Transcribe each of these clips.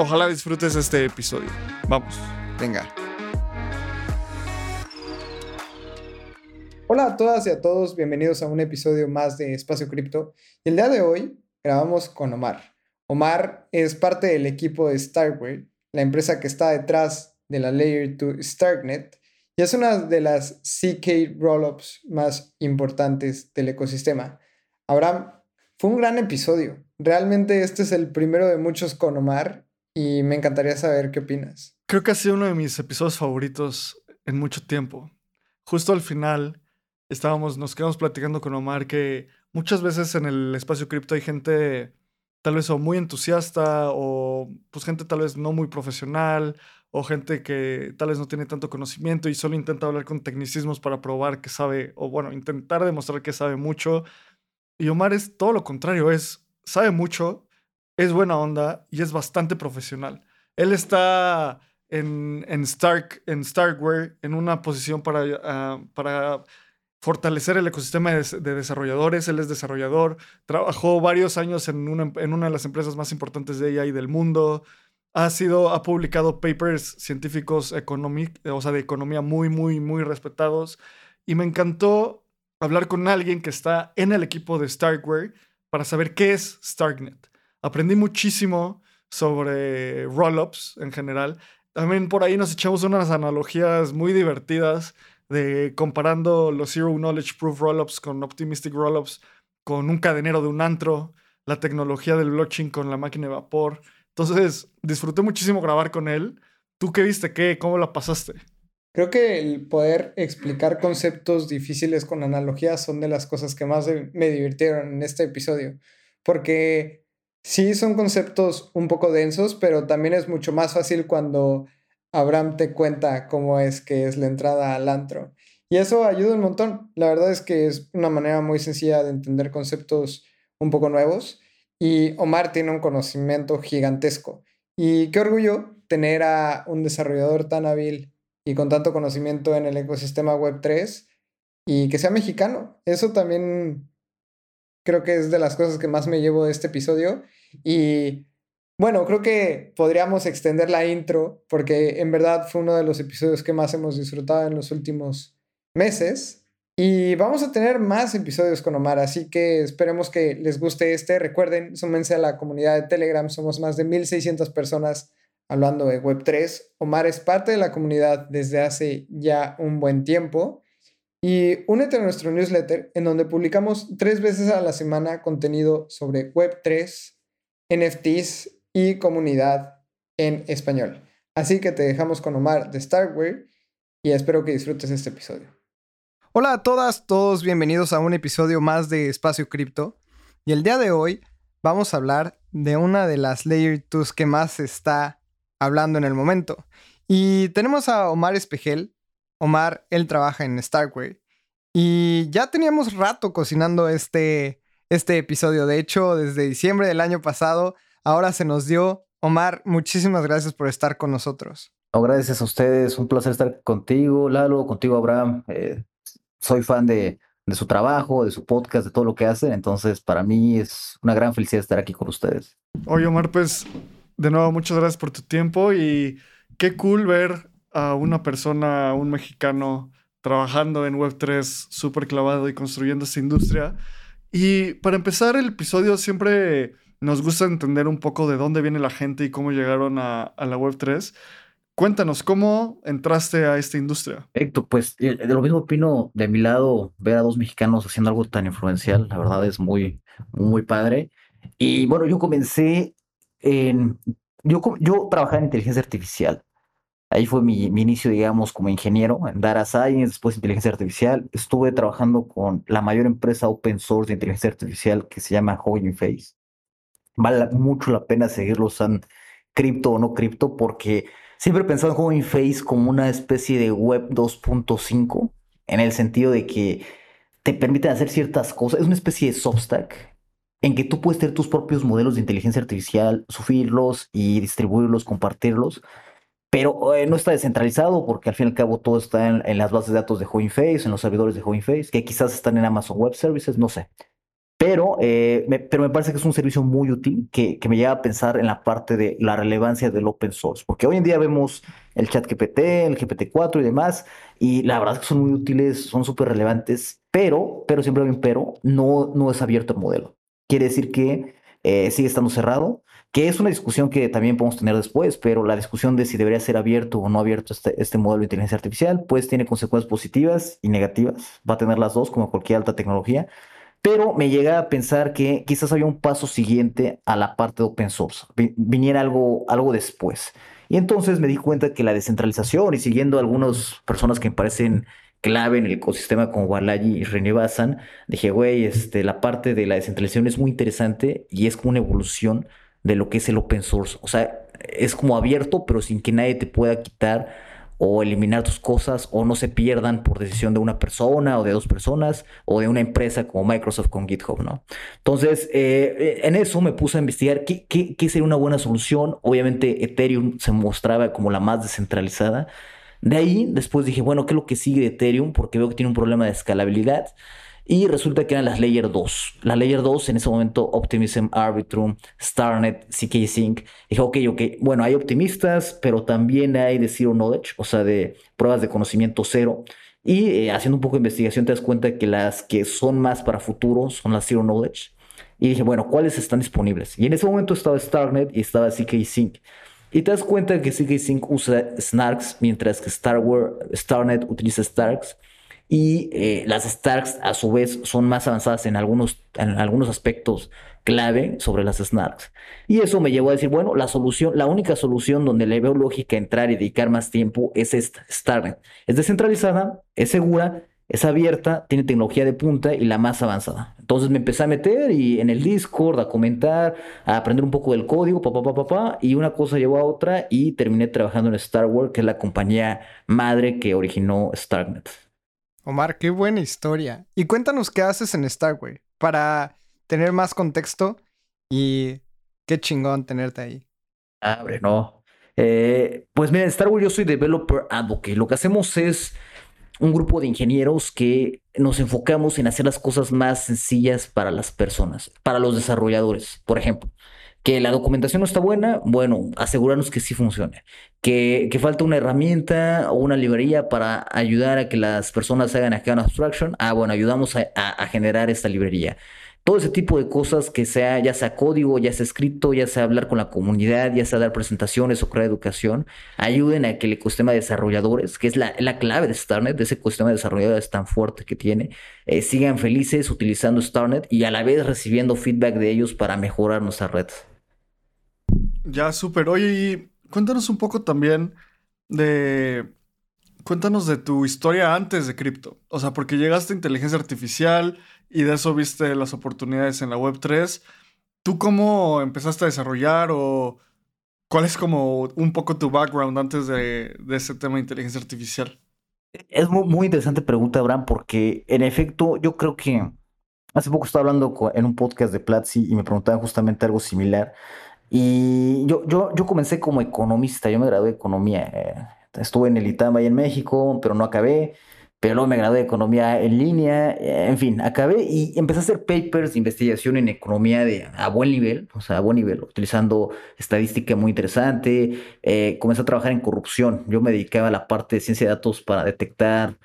Ojalá disfrutes este episodio. Vamos. Venga. Hola a todas y a todos, bienvenidos a un episodio más de Espacio Cripto. Y el día de hoy grabamos con Omar. Omar es parte del equipo de Starkware, la empresa que está detrás de la Layer 2 Starknet y es una de las CK rollups más importantes del ecosistema. Abraham, fue un gran episodio. Realmente este es el primero de muchos con Omar y me encantaría saber qué opinas. Creo que ha sido uno de mis episodios favoritos en mucho tiempo. Justo al final estábamos, nos quedamos platicando con Omar que muchas veces en el espacio cripto hay gente tal vez o muy entusiasta o pues gente tal vez no muy profesional o gente que tal vez no tiene tanto conocimiento y solo intenta hablar con tecnicismos para probar que sabe, o bueno, intentar demostrar que sabe mucho. Y Omar es todo lo contrario, es, sabe mucho, es buena onda y es bastante profesional. Él está en, en Stark, en Starkware, en una posición para, ah, para fortalecer el ecosistema de, de, desarrolladores. Él es desarrollador, trabajó varios años en una, en una de las empresas más importantes de AI del mundo ha sido, ha publicado papers científicos o sea, de economía muy, muy, muy respetados. Y me encantó hablar con alguien que está en el equipo de Starkware para saber qué es Starknet. Aprendí muchísimo sobre rollups en general. También por ahí nos echamos unas analogías muy divertidas de comparando los Zero Knowledge Proof rollups con Optimistic rollups, con un cadenero de un antro, la tecnología del blockchain con la máquina de vapor. Entonces, disfruté muchísimo grabar con él. ¿Tú qué viste? ¿Qué? ¿Cómo la pasaste? Creo que el poder explicar conceptos difíciles con analogías son de las cosas que más me divirtieron en este episodio. Porque sí son conceptos un poco densos, pero también es mucho más fácil cuando Abraham te cuenta cómo es que es la entrada al antro. Y eso ayuda un montón. La verdad es que es una manera muy sencilla de entender conceptos un poco nuevos y Omar tiene un conocimiento gigantesco. Y qué orgullo tener a un desarrollador tan hábil y con tanto conocimiento en el ecosistema Web3 y que sea mexicano. Eso también creo que es de las cosas que más me llevo de este episodio. Y bueno, creo que podríamos extender la intro porque en verdad fue uno de los episodios que más hemos disfrutado en los últimos meses. Y vamos a tener más episodios con Omar, así que esperemos que les guste este. Recuerden, súmense a la comunidad de Telegram, somos más de 1600 personas hablando de Web3. Omar es parte de la comunidad desde hace ya un buen tiempo. Y únete a nuestro newsletter en donde publicamos tres veces a la semana contenido sobre Web3, NFTs y comunidad en español. Así que te dejamos con Omar de Starkware y espero que disfrutes este episodio. Hola a todas, todos bienvenidos a un episodio más de Espacio Cripto. Y el día de hoy vamos a hablar de una de las Layer 2 que más se está hablando en el momento. Y tenemos a Omar Espejel. Omar, él trabaja en Starkware. Y ya teníamos rato cocinando este, este episodio. De hecho, desde diciembre del año pasado, ahora se nos dio. Omar, muchísimas gracias por estar con nosotros. gracias a ustedes, un placer estar contigo, Lalo, contigo, Abraham. Eh, soy fan de, su trabajo, de su podcast, de todo lo que hacen. Entonces, para mí es una gran felicidad estar aquí con ustedes. Oye, Omar, pues de nuevo, muchas gracias por tu tiempo y qué cool ver a una persona, un mexicano, trabajando en Web3, súper clavado y construyendo esta industria. Y para empezar el episodio, siempre nos gusta entender un poco de dónde viene la gente y cómo llegaron a, la Web3. Cuéntanos, ¿cómo entraste a esta industria? Héctor, pues de lo mismo opino de mi lado, ver a dos mexicanos haciendo algo tan influencial, la verdad es muy, muy padre. Y bueno, yo comencé en, yo, yo trabajaba en inteligencia artificial. Ahí fue mi, inicio, digamos, como ingeniero en Data Science, después inteligencia artificial. Estuve trabajando con la mayor empresa open source de inteligencia artificial que se llama Hugging Face. Vale mucho la pena seguirlos. Han cripto o no cripto porque siempre he pensado en Hugging Face como una especie de web 2.5 en el sentido de que te permiten hacer ciertas cosas. Es una especie de Substack en que tú puedes tener tus propios modelos de inteligencia artificial, subirlos y distribuirlos, compartirlos, pero eh, no está descentralizado porque al fin y al cabo todo está en, las bases de datos de Hugging Face, en los servidores de Hugging Face, que quizás están en Amazon Web Services, no sé. Pero, eh, me, pero me parece que es un servicio muy útil que, que, me lleva a pensar en la parte de la relevancia del open source, porque hoy en día vemos el chat GPT, el GPT-4 y demás, y la verdad es que son muy útiles, son súper relevantes, pero, pero siempre hay un pero, no, no es abierto el modelo. Quiere decir que eh, sigue estando cerrado, que es una discusión que también podemos tener después, pero la discusión de si debería ser abierto o no abierto este, este modelo de inteligencia artificial, pues tiene consecuencias positivas y negativas, va a tener las dos como cualquier alta tecnología, pero me llega a pensar que quizás había un paso siguiente a la parte de open source, viniera algo, algo después. Y entonces me di cuenta que la descentralización y siguiendo algunas personas que me parecen clave en el ecosistema como Balaji y René Bassan, dije, güey, este, la parte de la descentralización es muy interesante y es como una evolución de lo que es el open source. O sea, es como abierto, pero sin que nadie te pueda quitar o eliminar tus cosas o no se pierdan por decisión de una persona o de dos personas o de una empresa como Microsoft con GitHub, ¿no? Entonces, eh, en eso me puse a investigar qué, sería una buena solución. Obviamente, Ethereum se mostraba como la más descentralizada. De ahí, después dije, bueno, ¿qué es lo que sigue Ethereum? Porque veo que tiene un problema de escalabilidad. Y resulta que eran las Layer 2. La Layer 2, en ese momento, Optimism, Arbitrum, Starnet, CK Sync. Dije, ok, ok, bueno, hay optimistas, pero también hay de Zero Knowledge, o sea, de pruebas de conocimiento cero. Y eh, haciendo un poco de investigación te das cuenta que las que son más para futuro son las Zero Knowledge. Y dije, bueno, ¿cuáles están disponibles? Y en ese momento estaba Starnet y estaba CK Sync. Y te das cuenta que CK Sync usa Snarks, mientras que Starnet utiliza Starks. Y eh, las Starks, a su vez, son más avanzadas en algunos, en algunos aspectos clave sobre las Snarks. Y eso me llevó a decir, bueno, la solución, la única solución donde le veo lógica entrar y dedicar más tiempo es esta, Starnet. Es descentralizada, es segura, es abierta, tiene tecnología de punta y la más avanzada. Entonces me empecé a meter y en el Discord a comentar, a aprender un poco del código, papá, papá, papá, y una cosa llevó a otra y terminé trabajando en Starware, que es la compañía madre que originó Starnet. Omar, qué buena historia. Y cuéntanos qué haces en Starway para tener más contexto y qué chingón tenerte ahí. Abre, ah, no. Eh, pues mira, en Starway yo soy developer advocate. Lo que hacemos es un grupo de ingenieros que nos enfocamos en hacer las cosas más sencillas para las personas, para los desarrolladores, por ejemplo. Que la documentación no está buena, bueno, asegurarnos que sí funcione. Que, que falta una herramienta o una librería para ayudar a que las personas hagan account abstraction. Ah, bueno, ayudamos a, generar esta librería todo ese tipo de cosas que sea, ya sea código, ya sea escrito, ya sea hablar con la comunidad, ya sea dar presentaciones o crear educación, ayuden a que el ecosistema de desarrolladores, que es la, clave de Starnet, de ese ecosistema de desarrolladores tan fuerte que tiene, eh, sigan felices utilizando Starnet y a la vez recibiendo feedback de ellos para mejorar nuestra red. Ya, súper. Oye, y cuéntanos un poco también de cuéntanos de tu historia antes de cripto. O sea, porque llegaste a inteligencia artificial y de eso viste las oportunidades en la Web3. ¿Tú cómo empezaste a desarrollar o cuál es como un poco tu background antes de, ese tema de inteligencia artificial? Es muy, muy interesante pregunta, Abraham, porque en efecto yo creo que hace poco estaba hablando en un podcast de Platzi y me preguntaban justamente algo similar. Y yo, yo, yo comencé como economista, yo me gradué de economía. Eh, estuve en el ITAM ahí en México, pero no acabé pero luego me gradué de economía en línea, eh, en fin, acabé y empecé a hacer papers de investigación en economía de, a buen nivel, o sea, a buen nivel, utilizando estadística muy interesante, eh, comencé a trabajar en corrupción, yo me dedicaba a la parte de ciencia de datos para detectar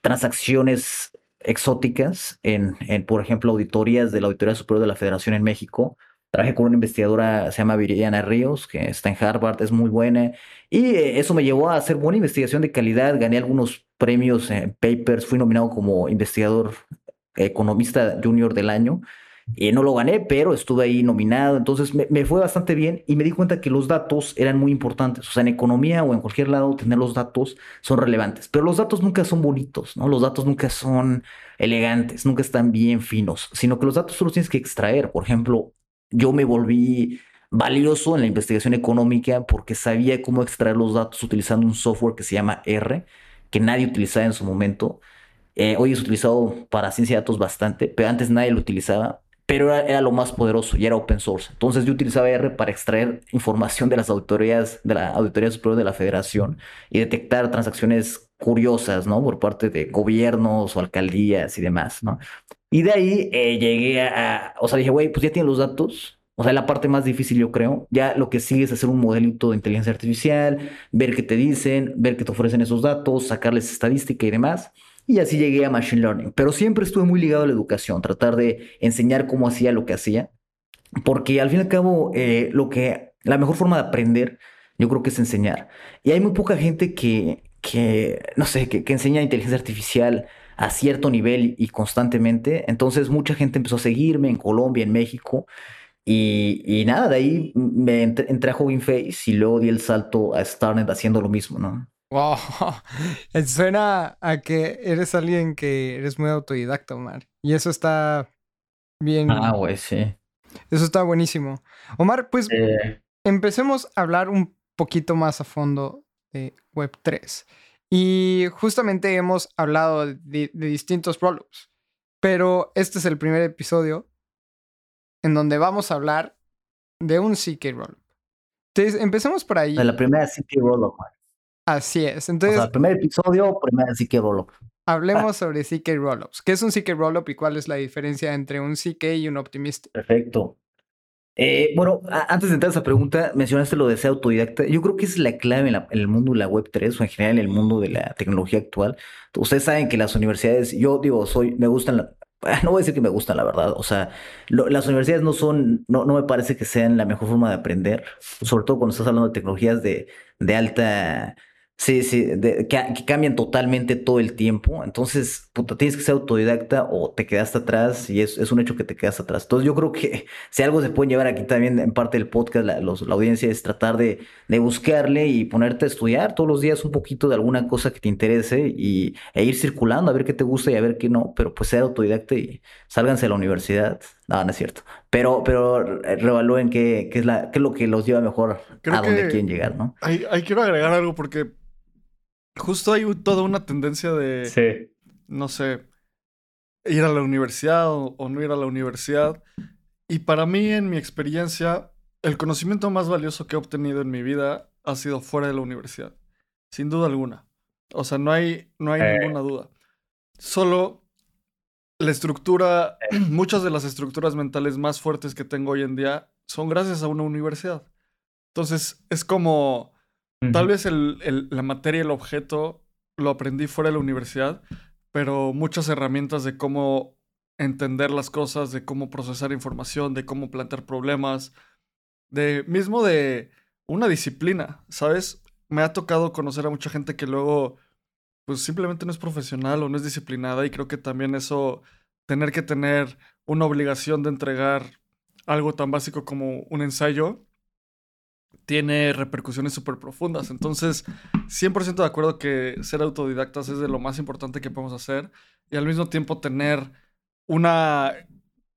transacciones exóticas en, en por ejemplo, auditorías de la Auditoría Superior de la Federación en México, Trabajé con una investigadora, se llama Viridiana Ríos, que está en Harvard, es muy buena. Y eh, eso me llevó a hacer buena investigación de calidad. Gané algunos premios en papers. Fui nominado como investigador economista junior del año. Y no lo gané, pero estuve ahí nominado. Entonces me, me, fue bastante bien y me di cuenta que los datos eran muy importantes. O sea, en economía o en cualquier lado, tener los datos son relevantes. Pero los datos nunca son bonitos, ¿no? Los datos nunca son elegantes, nunca están bien finos, sino que los datos solo tienes que extraer. Por ejemplo, yo me volví valioso en la investigación económica porque sabía cómo extraer los datos utilizando un software que se llama R, que nadie utilizaba en su momento. Eh, hoy es utilizado para ciencia de datos bastante, pero antes nadie lo utilizaba pero era, lo más poderoso y era open source. Entonces yo utilizaba R para extraer información de las auditorías, de la Auditoría Superior de la Federación y detectar transacciones curiosas, ¿no? Por parte de gobiernos o alcaldías y demás, ¿no? Y de ahí eh, llegué a, o sea, dije, güey, pues ya tienen los datos. O sea, la parte más difícil, yo creo. Ya lo que sigue es hacer un modelito de inteligencia artificial, ver qué te dicen, ver qué te ofrecen esos datos, sacarles estadística y demás. Y así llegué a Machine Learning. Pero siempre estuve muy ligado a la educación, tratar de enseñar cómo hacía lo que hacía. Porque al fin y al cabo, eh, lo que, la mejor forma de aprender, yo creo que es enseñar. Y hay muy poca gente que, que no sé, que, que enseña inteligencia artificial a cierto nivel y constantemente. Entonces mucha gente empezó a seguirme en Colombia, en México. Y, y nada, de ahí me entré, a Hugging Face y luego di el salto a Starnet haciendo lo mismo, ¿no? Wow, suena a que eres alguien que eres muy autodidacta, Omar. Y eso está bien. Ah, güey, sí. Eso está buenísimo. Omar, pues empecemos a hablar un poquito más a fondo de Web3. Y justamente hemos hablado de, distintos rollups, pero este es el primer episodio en donde vamos a hablar de un CK rollup. Entonces, empecemos por ahí. De la primera CK rollup, Así es. Entonces, o sea, primer episodio, primera CK Rollup. Hablemos sobre CK Rollups. ¿Qué es un CK Rollup y cuál es la diferencia entre un CK y un Optimist? Perfecto. Eh, bueno, antes de entrar a esa pregunta, mencionaste lo de ser autodidacta. Yo creo que es la clave en, el mundo de la Web 3 o en general en el mundo de la tecnología actual. Ustedes saben que las universidades, yo digo, soy, me gustan, no voy a decir que me gustan, la verdad. O sea, las universidades no son, no, no me parece que sean la mejor forma de aprender, sobre todo cuando estás hablando de tecnologías de, de alta Sí, sí, que, cambian totalmente todo el tiempo. Entonces, puta, tienes que ser autodidacta o te quedaste atrás y es, es, un hecho que te quedas atrás. Entonces, yo creo que si algo se puede llevar aquí también en parte del podcast, la, la audiencia es tratar de, de, buscarle y ponerte a estudiar todos los días un poquito de alguna cosa que te interese y, e ir circulando a ver qué te gusta y a ver qué no, pero pues ser autodidacta y sálganse de la universidad. No, no es cierto. Pero, pero revalúen qué, qué es, la, qué es lo que los lleva mejor a donde quieren llegar, ¿no? Ahí, ahí quiero agregar algo porque justo hay toda una tendencia de, no sé, ir a la universidad o, no ir a la universidad. Y para mí, en mi experiencia, el conocimiento más valioso que he obtenido en mi vida ha sido fuera de la universidad, sin duda alguna. O sea, no hay, no hay eh. ninguna duda. Solo la estructura, eh. muchas de las estructuras mentales más fuertes que tengo hoy en día son gracias a una universidad. Entonces, es como Tal vez el, la materia, el objeto, lo aprendí fuera de la universidad, pero muchas herramientas de cómo entender las cosas, de cómo procesar información, de cómo plantear problemas, de mismo de una disciplina, ¿sabes? Me ha tocado conocer a mucha gente que luego, pues simplemente no es profesional o no es disciplinada y creo que también eso, tener que tener una obligación de entregar algo tan básico como un ensayo, tiene repercusiones súper profundas. Entonces, 100% de acuerdo que ser autodidactas es de lo más importante que podemos hacer y al mismo tiempo tener una,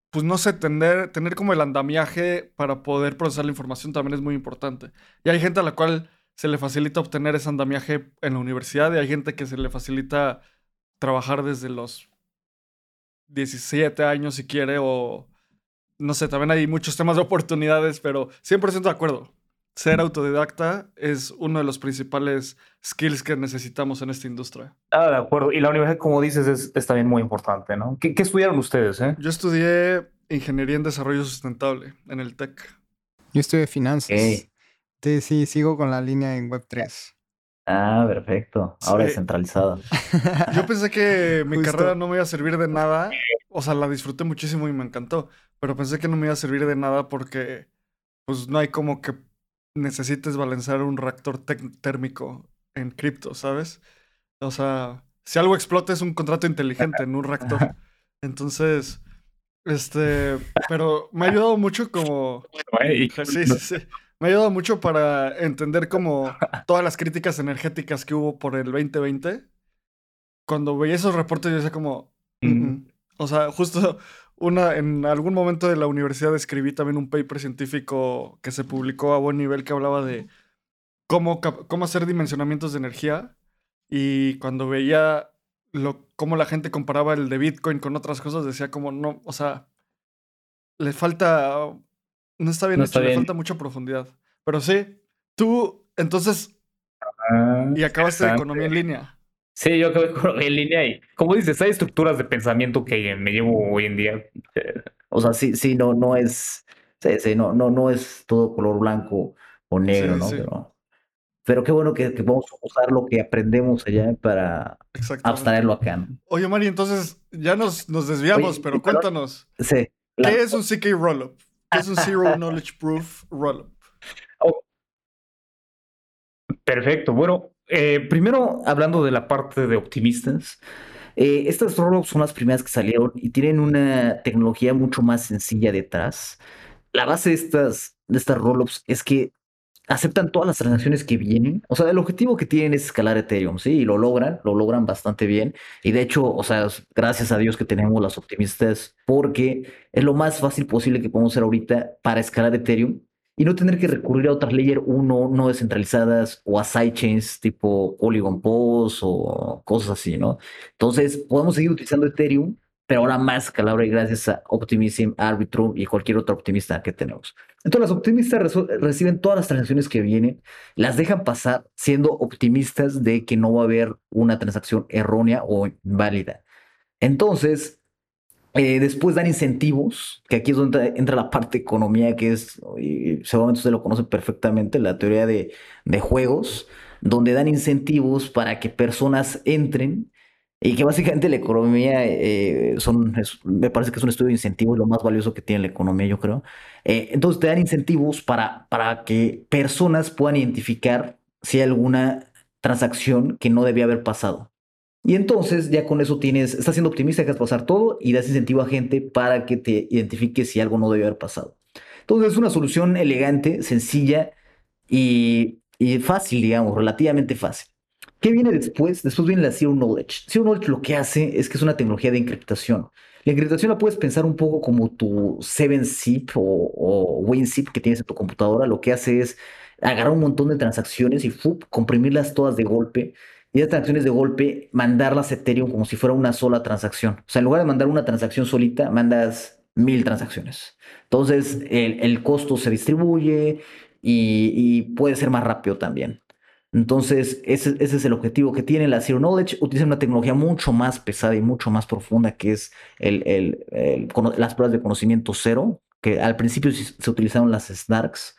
pues no sé, tener, tener como el andamiaje para poder procesar la información también es muy importante. Y hay gente a la cual se le facilita obtener ese andamiaje en la universidad y hay gente que se le facilita trabajar desde los 17 años si quiere o no sé, también hay muchos temas de oportunidades, pero 100% de acuerdo ser autodidacta es uno de los principales skills que necesitamos en esta industria. Ah, de acuerdo. Y la universidad, como dices, es, también muy importante, ¿no? ¿Qué, estudiaron ustedes? Eh? Yo estudié Ingeniería en Desarrollo Sustentable en el TEC. Yo estudié Finanzas. Sí, sí, sigo con la línea en Web3. Ah, perfecto. Ahora es centralizado. Yo pensé que mi carrera no me iba a servir de nada. O sea, la disfruté muchísimo y me encantó. Pero pensé que no me iba a servir de nada porque pues no hay como que necesites balancear un reactor térmico en cripto, ¿sabes? O sea, si algo explota es un contrato inteligente en un reactor. Entonces, este, pero me ha ayudado mucho como... Sí, sí, sí. Me ha ayudado mucho para entender como todas las críticas energéticas que hubo por el 2020. Cuando veía esos reportes yo decía como... Mm, mm". O sea, justo una, en algún momento de la universidad escribí también un paper científico que se publicó a buen nivel que hablaba de cómo, cómo hacer dimensionamientos de energía. Y cuando veía lo, cómo la gente comparaba el de Bitcoin con otras cosas, decía como no, o sea, le falta, no está bien hecho, le falta mucha profundidad. Pero sí, tú, entonces, ah, y acabaste de economía en línea. Sí, yo de economía en línea y, como dices, hay estructuras de pensamiento que me llevo hoy en día. O sea, sí, sí, no, no es, sí, sí, no, no, no es todo color blanco o negro, ¿no? Pero, pero qué bueno que, que podemos usar lo que aprendemos allá para abstraerlo acá, ¿no? Oye, Mari, entonces ya nos, nos desviamos, pero cuéntanos. Sí. ¿Qué es un CK Rollup? ¿Qué es un Zero Knowledge Proof Rollup? Oh. Perfecto. Bueno, eh, primero hablando de la parte de optimistas, eh, estas rollups son las primeras que salieron y tienen una tecnología mucho más sencilla detrás. La base de estas, de estas rollups es que aceptan todas las transacciones que vienen. O sea, el objetivo que tienen es escalar Ethereum, ¿sí? Y lo logran, lo logran bastante bien. Y de hecho, o sea, gracias a Dios que tenemos las optimistas, porque es lo más fácil posible que podemos hacer ahorita para escalar Ethereum y no tener que recurrir a otras layer 1 no descentralizadas o a sidechains tipo Polygon Post o cosas así, ¿no? Entonces, podemos seguir utilizando Ethereum, pero ahora más escalable gracias a Optimism, Arbitrum y cualquier otro optimista que tenemos. Entonces, los optimistas reciben todas las transacciones que vienen, las dejan pasar siendo optimistas de que no va a haber una transacción errónea o inválida. Entonces, eh, después dan incentivos, que aquí es donde entra la parte de economía, que es, seguramente usted lo conoce perfectamente, la teoría de, juegos, donde dan incentivos para que personas entren y que básicamente la economía eh, son, me parece que es un estudio de incentivos, lo más valioso que tiene la economía, yo creo. Eh, entonces te dan incentivos para, para que personas puedan identificar si hay alguna transacción que no debía haber pasado. Y entonces ya con eso tienes, estás siendo optimista, dejas pasar todo y das incentivo a gente para que te identifique si algo no debe haber pasado. Entonces es una solución elegante, sencilla y, fácil, digamos, relativamente fácil. ¿Qué viene después? Después viene la Zero Knowledge. Zero Knowledge lo que hace es que es una tecnología de encriptación. La encriptación la puedes pensar un poco como tu 7-zip o, o WinZip que tienes en tu computadora. Lo que hace es agarrar un montón de transacciones y comprimirlas todas de golpe y de transacciones de golpe, mandarlas a Ethereum como si fuera una sola transacción. O sea, en lugar de mandar una transacción solita, mandas mil transacciones. Entonces, el, costo se distribuye y, puede ser más rápido también. Entonces, ese, es el objetivo que tiene la Zero Knowledge. Utiliza una tecnología mucho más pesada y mucho más profunda, que es el, las pruebas de conocimiento cero, que al principio se utilizaron las SNARKs,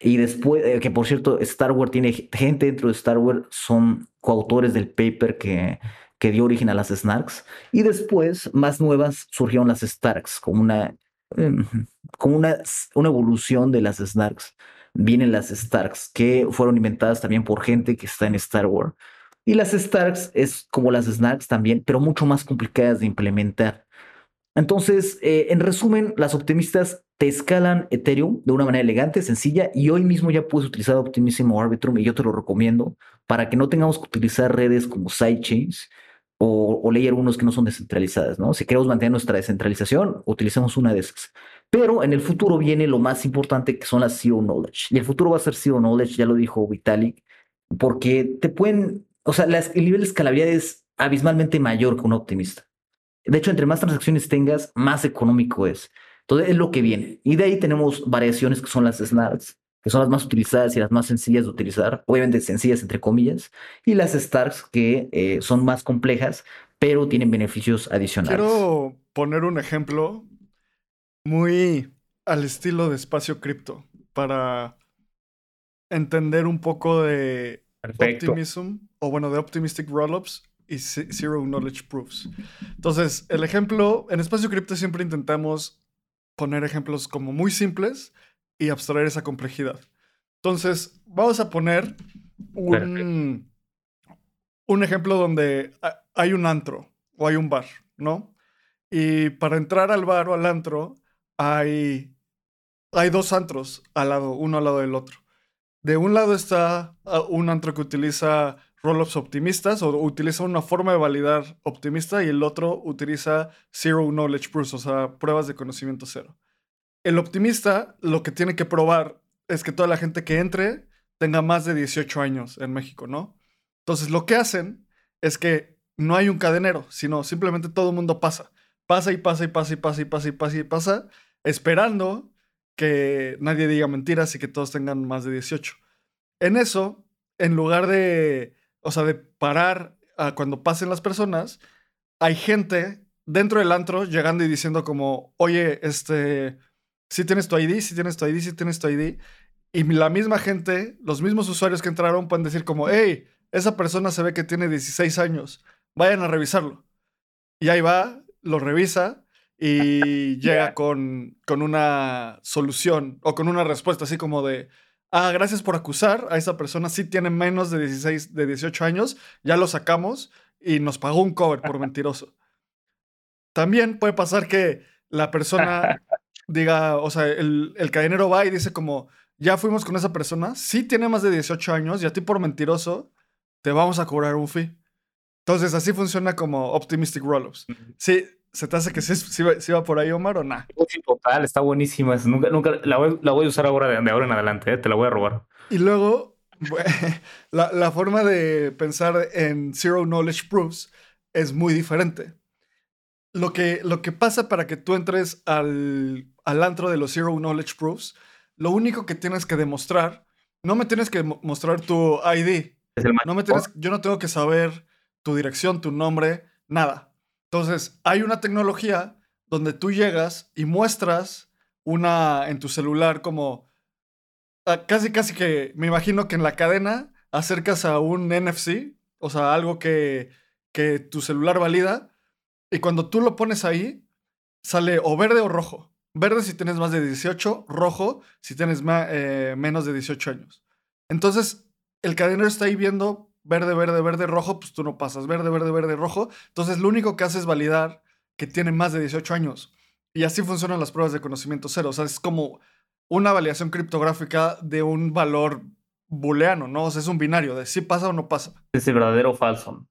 y después, eh, que por cierto, Star Wars tiene gente dentro de Star Wars, son coautores del paper que, que dio origen a las Snarks. Y después, más nuevas, surgieron las Starks, como una, em, como una, una evolución de las Snarks. Vienen las Starks, que fueron inventadas también por gente que está en Star Wars. Y las Starks es como las Snarks también, pero mucho más complicadas de implementar. Entonces, eh, en resumen, las optimistas te escalan Ethereum de una manera elegante, sencilla, y hoy mismo ya puedes utilizar Optimism o Arbitrum y yo te lo recomiendo para que no tengamos que utilizar redes como sidechains o, o unos que no son descentralizadas, ¿no? Si queremos mantener nuestra descentralización, utilicemos una de esas. Pero en el futuro viene lo más importante que son las Zero Knowledge. Y el futuro va a ser Zero Knowledge, ya lo dijo Vitalik, porque te pueden, o sea, el nivel de escalabilidad es abismalmente mayor que un optimista. De hecho, entre más transacciones tengas, más económico es. Entonces, es lo que viene. Y de ahí tenemos variaciones que son las SNARKs, que son las más utilizadas y las más sencillas de utilizar, obviamente sencillas entre comillas, y las Starks que eh, son más complejas, pero tienen beneficios adicionales. Quiero poner un ejemplo muy al estilo de espacio cripto para entender un poco de Optimism, o bueno, de Optimistic Rollups y Zero Knowledge Proofs. Entonces, el ejemplo, en Espacio Cripto siempre intentamos poner ejemplos como muy simples y abstraer esa complejidad. Entonces, vamos a poner un, un ejemplo donde hay un antro o hay un bar, ¿no? Y para entrar al bar o al antro hay, hay dos antros al lado, uno al lado del otro. De un lado está ah, un antro que utiliza rollups optimistas o utiliza una forma de validar optimista y el otro utiliza zero knowledge proofs, o sea, pruebas de conocimiento cero. El optimista lo que tiene que probar es que toda la gente que entre tenga más de 18 años en México, ¿no? Entonces lo que hacen es que no hay un cadenero, sino simplemente todo el mundo pasa. Pasa y pasa y pasa y pasa y pasa y pasa y pasa, esperando que nadie diga mentiras y que todos tengan más de 18. En eso, en lugar de, o sea, de parar a cuando pasen las personas, hay gente dentro del antro llegando y diciendo como, oye, este, si tienes tu ID, si tienes tu ID, si tienes tu ID. Y la misma gente, los mismos usuarios que entraron pueden decir como, hey, esa persona se ve que tiene 16 años, vayan a revisarlo. Y ahí va, lo revisa y llega con, con una solución o con una respuesta así como de, ah, gracias por acusar a esa persona, sí tiene menos de 16, de 18 años, ya lo sacamos y nos pagó un cover por mentiroso. También puede pasar que la persona diga, o sea, el, el cadenero va y dice como, ya fuimos con esa persona, sí tiene más de 18 años y a ti por mentiroso te vamos a cobrar un fee. Entonces así funciona como Optimistic Rollups. Sí, ¿Se te hace que sí, va, por ahí, Omar, o nada? Sí, total, está buenísima. Nunca, nunca, la, voy, la voy a usar ahora de, ahora en adelante, ¿eh? te la voy a robar. Y luego, la, la, forma de pensar en Zero Knowledge Proofs es muy diferente. Lo que, lo que pasa para que tú entres al, al antro de los Zero Knowledge Proofs, lo único que tienes que demostrar, no me tienes que mostrar tu ID. no me tienes, yo no tengo que saber tu dirección, tu nombre, nada entonces, hay una tecnología donde tú llegas y muestras una en tu celular como ah, casi casi que me imagino que en la cadena acercas a un NFC, o sea, algo que, que tu celular valida, y cuando tú lo pones ahí, sale o verde o rojo. Verde si tienes más de 18, rojo si tienes eh, menos de 18 años. Entonces, el cadenero está ahí viendo verde, verde, verde, rojo, pues tú no pasas. Verde, verde, verde, rojo. Entonces lo único que hace es validar que tiene más de 18 años. Y así funcionan las pruebas de conocimiento cero. O sea, es como una validación criptográfica de un valor booleano, ¿no? O sea, es un binario de si pasa o no pasa. Es el verdadero o falso.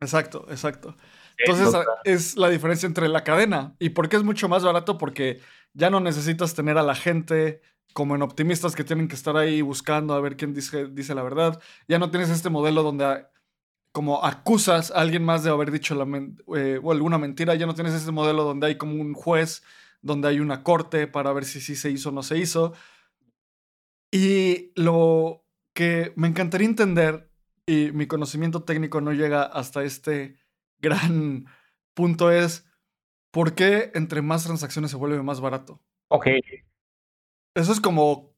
Exacto, exacto. Entonces es la diferencia entre la cadena. ¿Y por qué es mucho más barato? Porque ya no necesitas tener a la gente como en optimistas que tienen que estar ahí buscando a ver quién dice, dice la verdad. Ya no tienes este modelo donde como acusas a alguien más de haber dicho eh, o alguna mentira. Ya no tienes este modelo donde hay como un juez, donde hay una corte para ver si sí se hizo o no se hizo. Y lo que me encantaría entender, y mi conocimiento técnico no llega hasta este gran punto, es por qué entre más transacciones se vuelve más barato. Ok, eso es como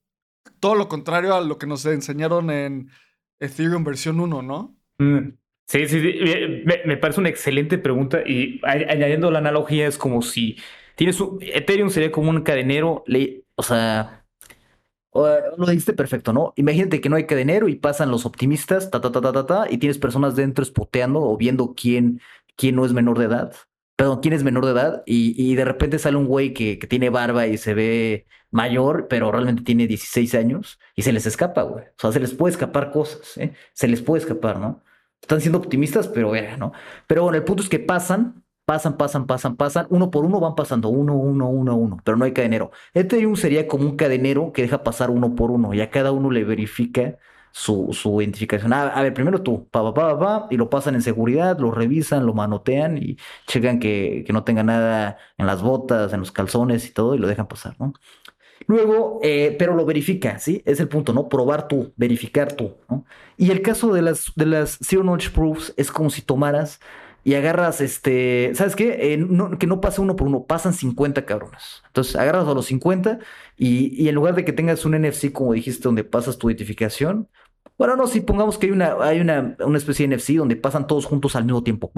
todo lo contrario a lo que nos enseñaron en Ethereum versión 1, ¿no? Mm, sí, sí, sí. Me, parece una excelente pregunta y añadiendo la analogía es como si tienes un, Ethereum sería como un cadenero, o sea, lo dijiste perfecto, ¿no? Imagínate que no hay cadenero y pasan los optimistas, ta, ta, ta, ta, ta, ta, y tienes personas dentro espoteando o viendo quién, quién no es menor de edad perdón, quién es menor de edad y, de repente sale un güey que, tiene barba y se ve mayor, pero realmente tiene 16 años y se les escapa, güey. O sea, se les puede escapar cosas, ¿eh? Se les puede escapar, ¿no? Están siendo optimistas, pero vea, ¿no? Pero bueno, el punto es que pasan, pasan, pasan, pasan, pasan, uno por uno van pasando, uno, uno, uno, uno, pero no hay cadenero. Ethereum sería como un cadenero que deja pasar uno por uno y a cada uno le verifica su, identificación. A, ver, primero tú, pa, pa, pa, pa, y lo pasan en seguridad, lo revisan, lo manotean y checan que, que no tenga nada en las botas, en los calzones y todo, y lo dejan pasar, ¿no? Luego, eh, pero lo verifica, ¿sí? Es el punto, ¿no? Probar tú, verificar tú, ¿no? Y el caso de las, de las Zero Knowledge Proofs es como si tomaras y agarras, este, ¿sabes qué? Eh, que no pase uno por uno, pasan 50 cabrones. Entonces, agarras a los 50 y, y, en lugar de que tengas un NFC, como dijiste, donde pasas tu identificación, bueno, no, si pongamos que hay una, hay una, una especie de NFC donde pasan todos juntos al mismo tiempo.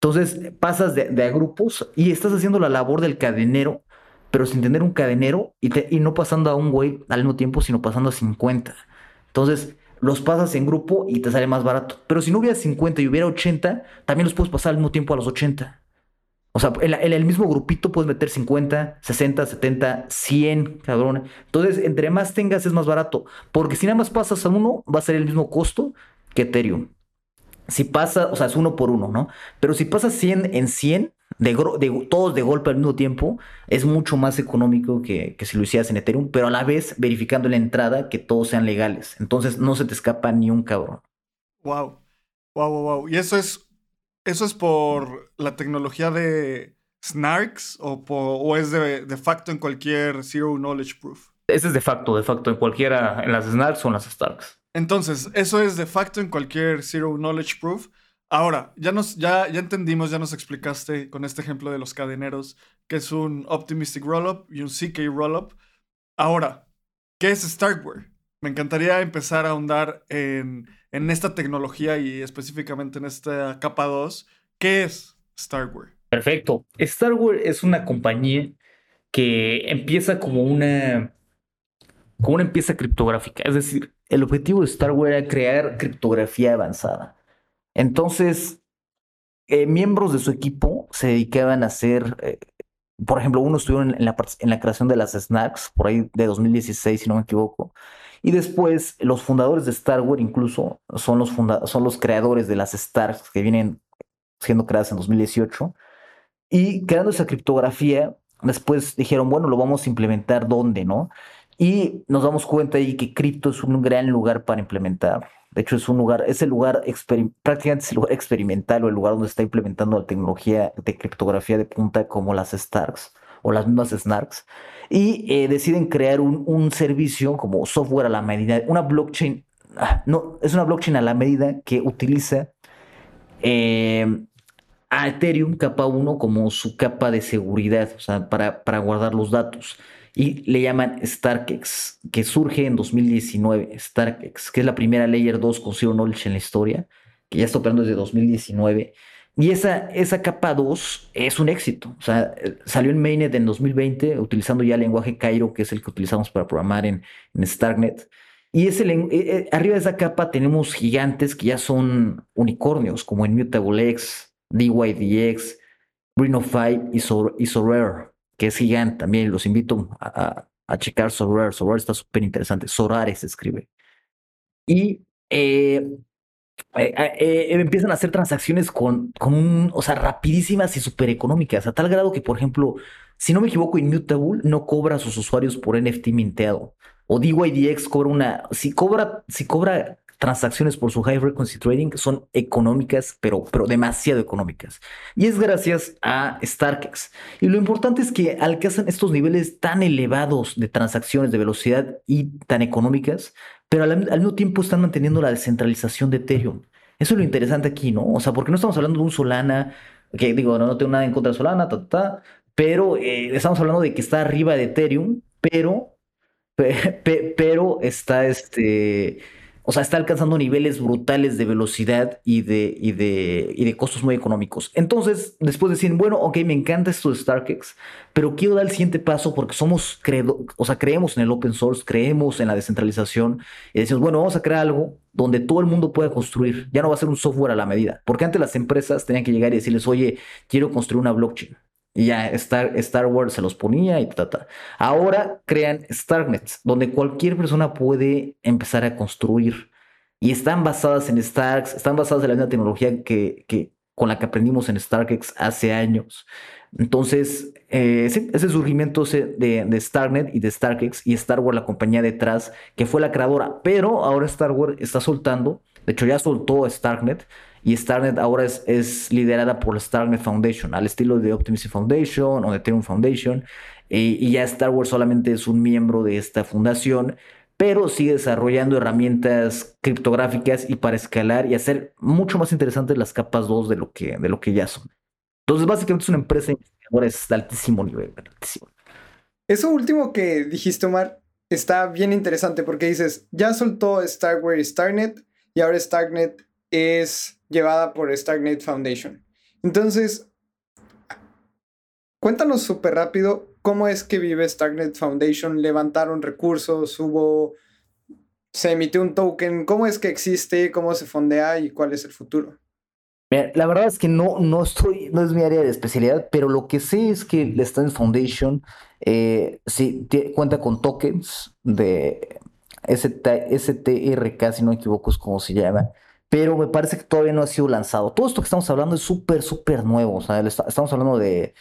Entonces, pasas de, a grupos y estás haciendo la labor del cadenero, pero sin tener un cadenero y, y no pasando a un güey al mismo tiempo, sino pasando a 50. Entonces, los pasas en grupo y te sale más barato. Pero si no hubiera 50 y hubiera 80, también los puedes pasar al mismo tiempo a los 80. O sea, en, el mismo grupito puedes meter 50, 60, 70, 100, cabrón. Entonces, entre más tengas es más barato. Porque si nada más pasas a uno, va a ser el mismo costo que Ethereum. Si pasa, o sea, es uno por uno, ¿no? Pero si pasa 100 en 100, de, todos de golpe al mismo tiempo, es mucho más económico que, si lo hicieras en Ethereum, pero a la vez verificando la entrada que todos sean legales. Entonces no se te escapa ni un cabrón. Wow. Wow, wow, wow. ¿Y eso es, eso es por la tecnología de Snarks o, o es de, de, facto en cualquier Zero Knowledge Proof? Ese es de facto, de facto, en cualquiera, en las Snarks o en las Starks. Entonces, eso es de facto en cualquier Zero Knowledge Proof. Ahora, ya, nos, ya, ya entendimos, ya nos explicaste con este ejemplo de los cadeneros que es un Optimistic Rollup y un CK Rollup. Ahora, ¿qué es Starkware? Me encantaría empezar a ahondar en, en esta tecnología y específicamente en esta capa 2. ¿Qué es Starkware? Perfecto. Starkware es una compañía que empieza como una, como una criptográfica. Es decir, el objetivo de Starkware era crear criptografía avanzada. Entonces, eh, miembros de su equipo se dedicaban a hacer, eh, por ejemplo, uno estuvo en la, en la creación de las snacks, por ahí de 2016, si no me equivoco. Y después, los fundadores de Starware incluso son los, son los creadores de las Stars que vienen siendo creadas en 2018. Y creando esa criptografía, después dijeron, bueno, lo vamos a implementar dónde, ¿no? Y nos damos cuenta ahí que cripto es un gran lugar para implementar de hecho, es un lugar, es el lugar, prácticamente es el lugar experimental o el lugar donde está implementando la tecnología de criptografía de punta como las Starks o las mismas Snarks. Y eh, deciden crear un, servicio como software a la medida, una blockchain, ah, no, es una blockchain a la medida que utiliza em, a Ethereum capa 1 como su capa de seguridad, o sea, para, para guardar los datos y le llaman StarkEx, que surge en 2019, StarkEx, que es la primera Layer 2 con Zero Knowledge en la historia, que ya está operando desde 2019. Y esa, esa capa 2 es un éxito. O sea, salió en Mainnet en 2020 utilizando ya el lenguaje Cairo, que es el que utilizamos para programar en, en Starknet. Y ese, eh, eh, arriba de esa capa tenemos gigantes que ya son unicornios, como Immutable X, DYDX, Greenify y, y Sorare que es gigante también. Los invito a, checar Sorare. Sorare está súper interesante. Sorare se escribe. Y eh, eh, eh, empiezan a hacer transacciones con, con un, o sea, rapidísimas y súper económicas, a tal grado que, por ejemplo, si no me equivoco, Immutable no cobra a sus usuarios por NFT minteado. O DYDX cobra una, si cobra, si cobra transacciones por su high frequency trading son económicas, pero, pero demasiado económicas. Y es gracias a StarkEx. Y lo importante es que alcanzan estos niveles tan elevados de transacciones de velocidad y tan económicas, pero al, mismo tiempo están manteniendo la descentralización de Ethereum. Eso es lo interesante aquí, ¿no? O sea, porque no estamos hablando de un Solana, que digo, no, tengo nada en contra de Solana, ta, ta, pero eh, estamos hablando de que está arriba de Ethereum, pero, pero está este o sea, está alcanzando niveles brutales de velocidad y de, y de, y de costos muy económicos. Entonces, después decir, bueno, ok, me encanta esto de StarkEx, pero quiero dar el siguiente paso porque somos, credo, o sea, creemos en el open source, creemos en la descentralización y decimos, bueno, vamos a crear algo donde todo el mundo pueda construir. Ya no va a ser un software a la medida. Porque antes las empresas tenían que llegar y decirles, oye, quiero construir una blockchain. Y ya Star, Star Wars se los ponía y ta, Ahora crean Starknet, donde cualquier persona puede empezar a construir. Y están basadas en Starks, están basadas en la misma tecnología que, que con la que aprendimos en StarkX hace años. Entonces, eh, ese, surgimiento de, de, Starknet y de StarkX y Star Wars, la compañía detrás, que fue la creadora, pero ahora Star Wars está soltando, de hecho ya soltó Starknet y Starnet ahora es, liderada por la Starnet Foundation, al estilo de Optimism Foundation o de Ethereum Foundation. y ya Star Wars solamente es un miembro de esta fundación, pero sigue desarrollando herramientas criptográficas y para escalar y hacer mucho más interesantes las capas 2 de lo que, de lo que ya son. Entonces, básicamente es una empresa investigadora de altísimo nivel. Altísimo. Eso último que dijiste, Omar, está bien interesante porque dices, ya soltó Starware y Starnet y ahora Starnet es llevada por Stargate Foundation. Entonces, cuéntanos súper rápido cómo es que vive Stargate Foundation. Levantaron recursos, hubo. Se emitió un token. ¿Cómo es que existe? ¿Cómo se fondea y cuál es el futuro? la verdad es que no, no estoy, no es mi área de especialidad, pero lo que sé es que la Stargate Foundation eh, sí, cuenta con tokens de STRK, si no me equivoco, es como se llama, pero me parece que todavía no ha sido lanzado. Todo esto que estamos hablando es súper, súper nuevo. O sea, estamos hablando de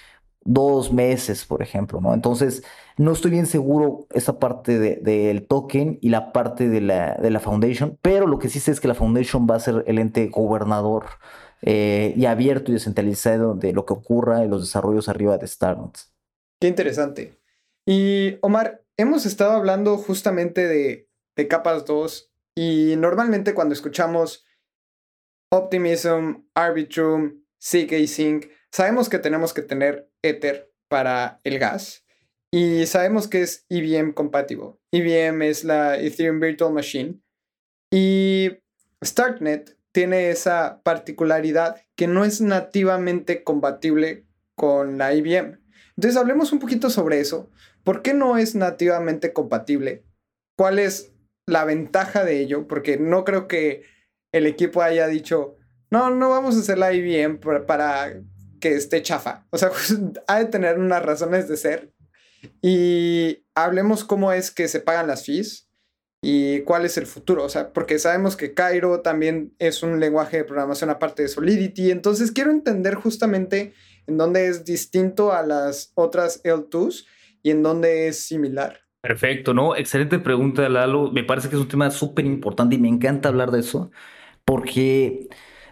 dos meses, por ejemplo, ¿no? Entonces, no estoy bien seguro esa parte del token y la parte de la, de la foundation, pero lo que sí sé es que la foundation va a ser el ente gobernador eh, y abierto y descentralizado de lo que ocurra en los desarrollos arriba de Starbucks. Qué interesante. Y Omar, hemos estado hablando justamente de, de capas 2 y normalmente cuando escuchamos Optimism, Arbitrum, CK Sync, sabemos que tenemos que tener Ether para el gas y sabemos que es EVM compatible. EVM es la Ethereum Virtual Machine y Starknet tiene esa particularidad que no es nativamente compatible con la IBM. Entonces hablemos un poquito sobre eso. ¿Por qué no es nativamente compatible? ¿Cuál es la ventaja de ello? Porque no creo que el equipo haya dicho, no, no vamos a hacer la IBM para, que esté chafa. O sea, ha de tener unas razones de ser. Y hablemos cómo es que se pagan las fees y cuál es el futuro. O sea, porque sabemos que Cairo también es un lenguaje de programación aparte de Solidity. Entonces quiero entender justamente en dónde es distinto a las otras L2s y en dónde es similar. Perfecto, ¿no? Excelente pregunta, Lalo. Me parece que es un tema súper importante y me encanta hablar de eso porque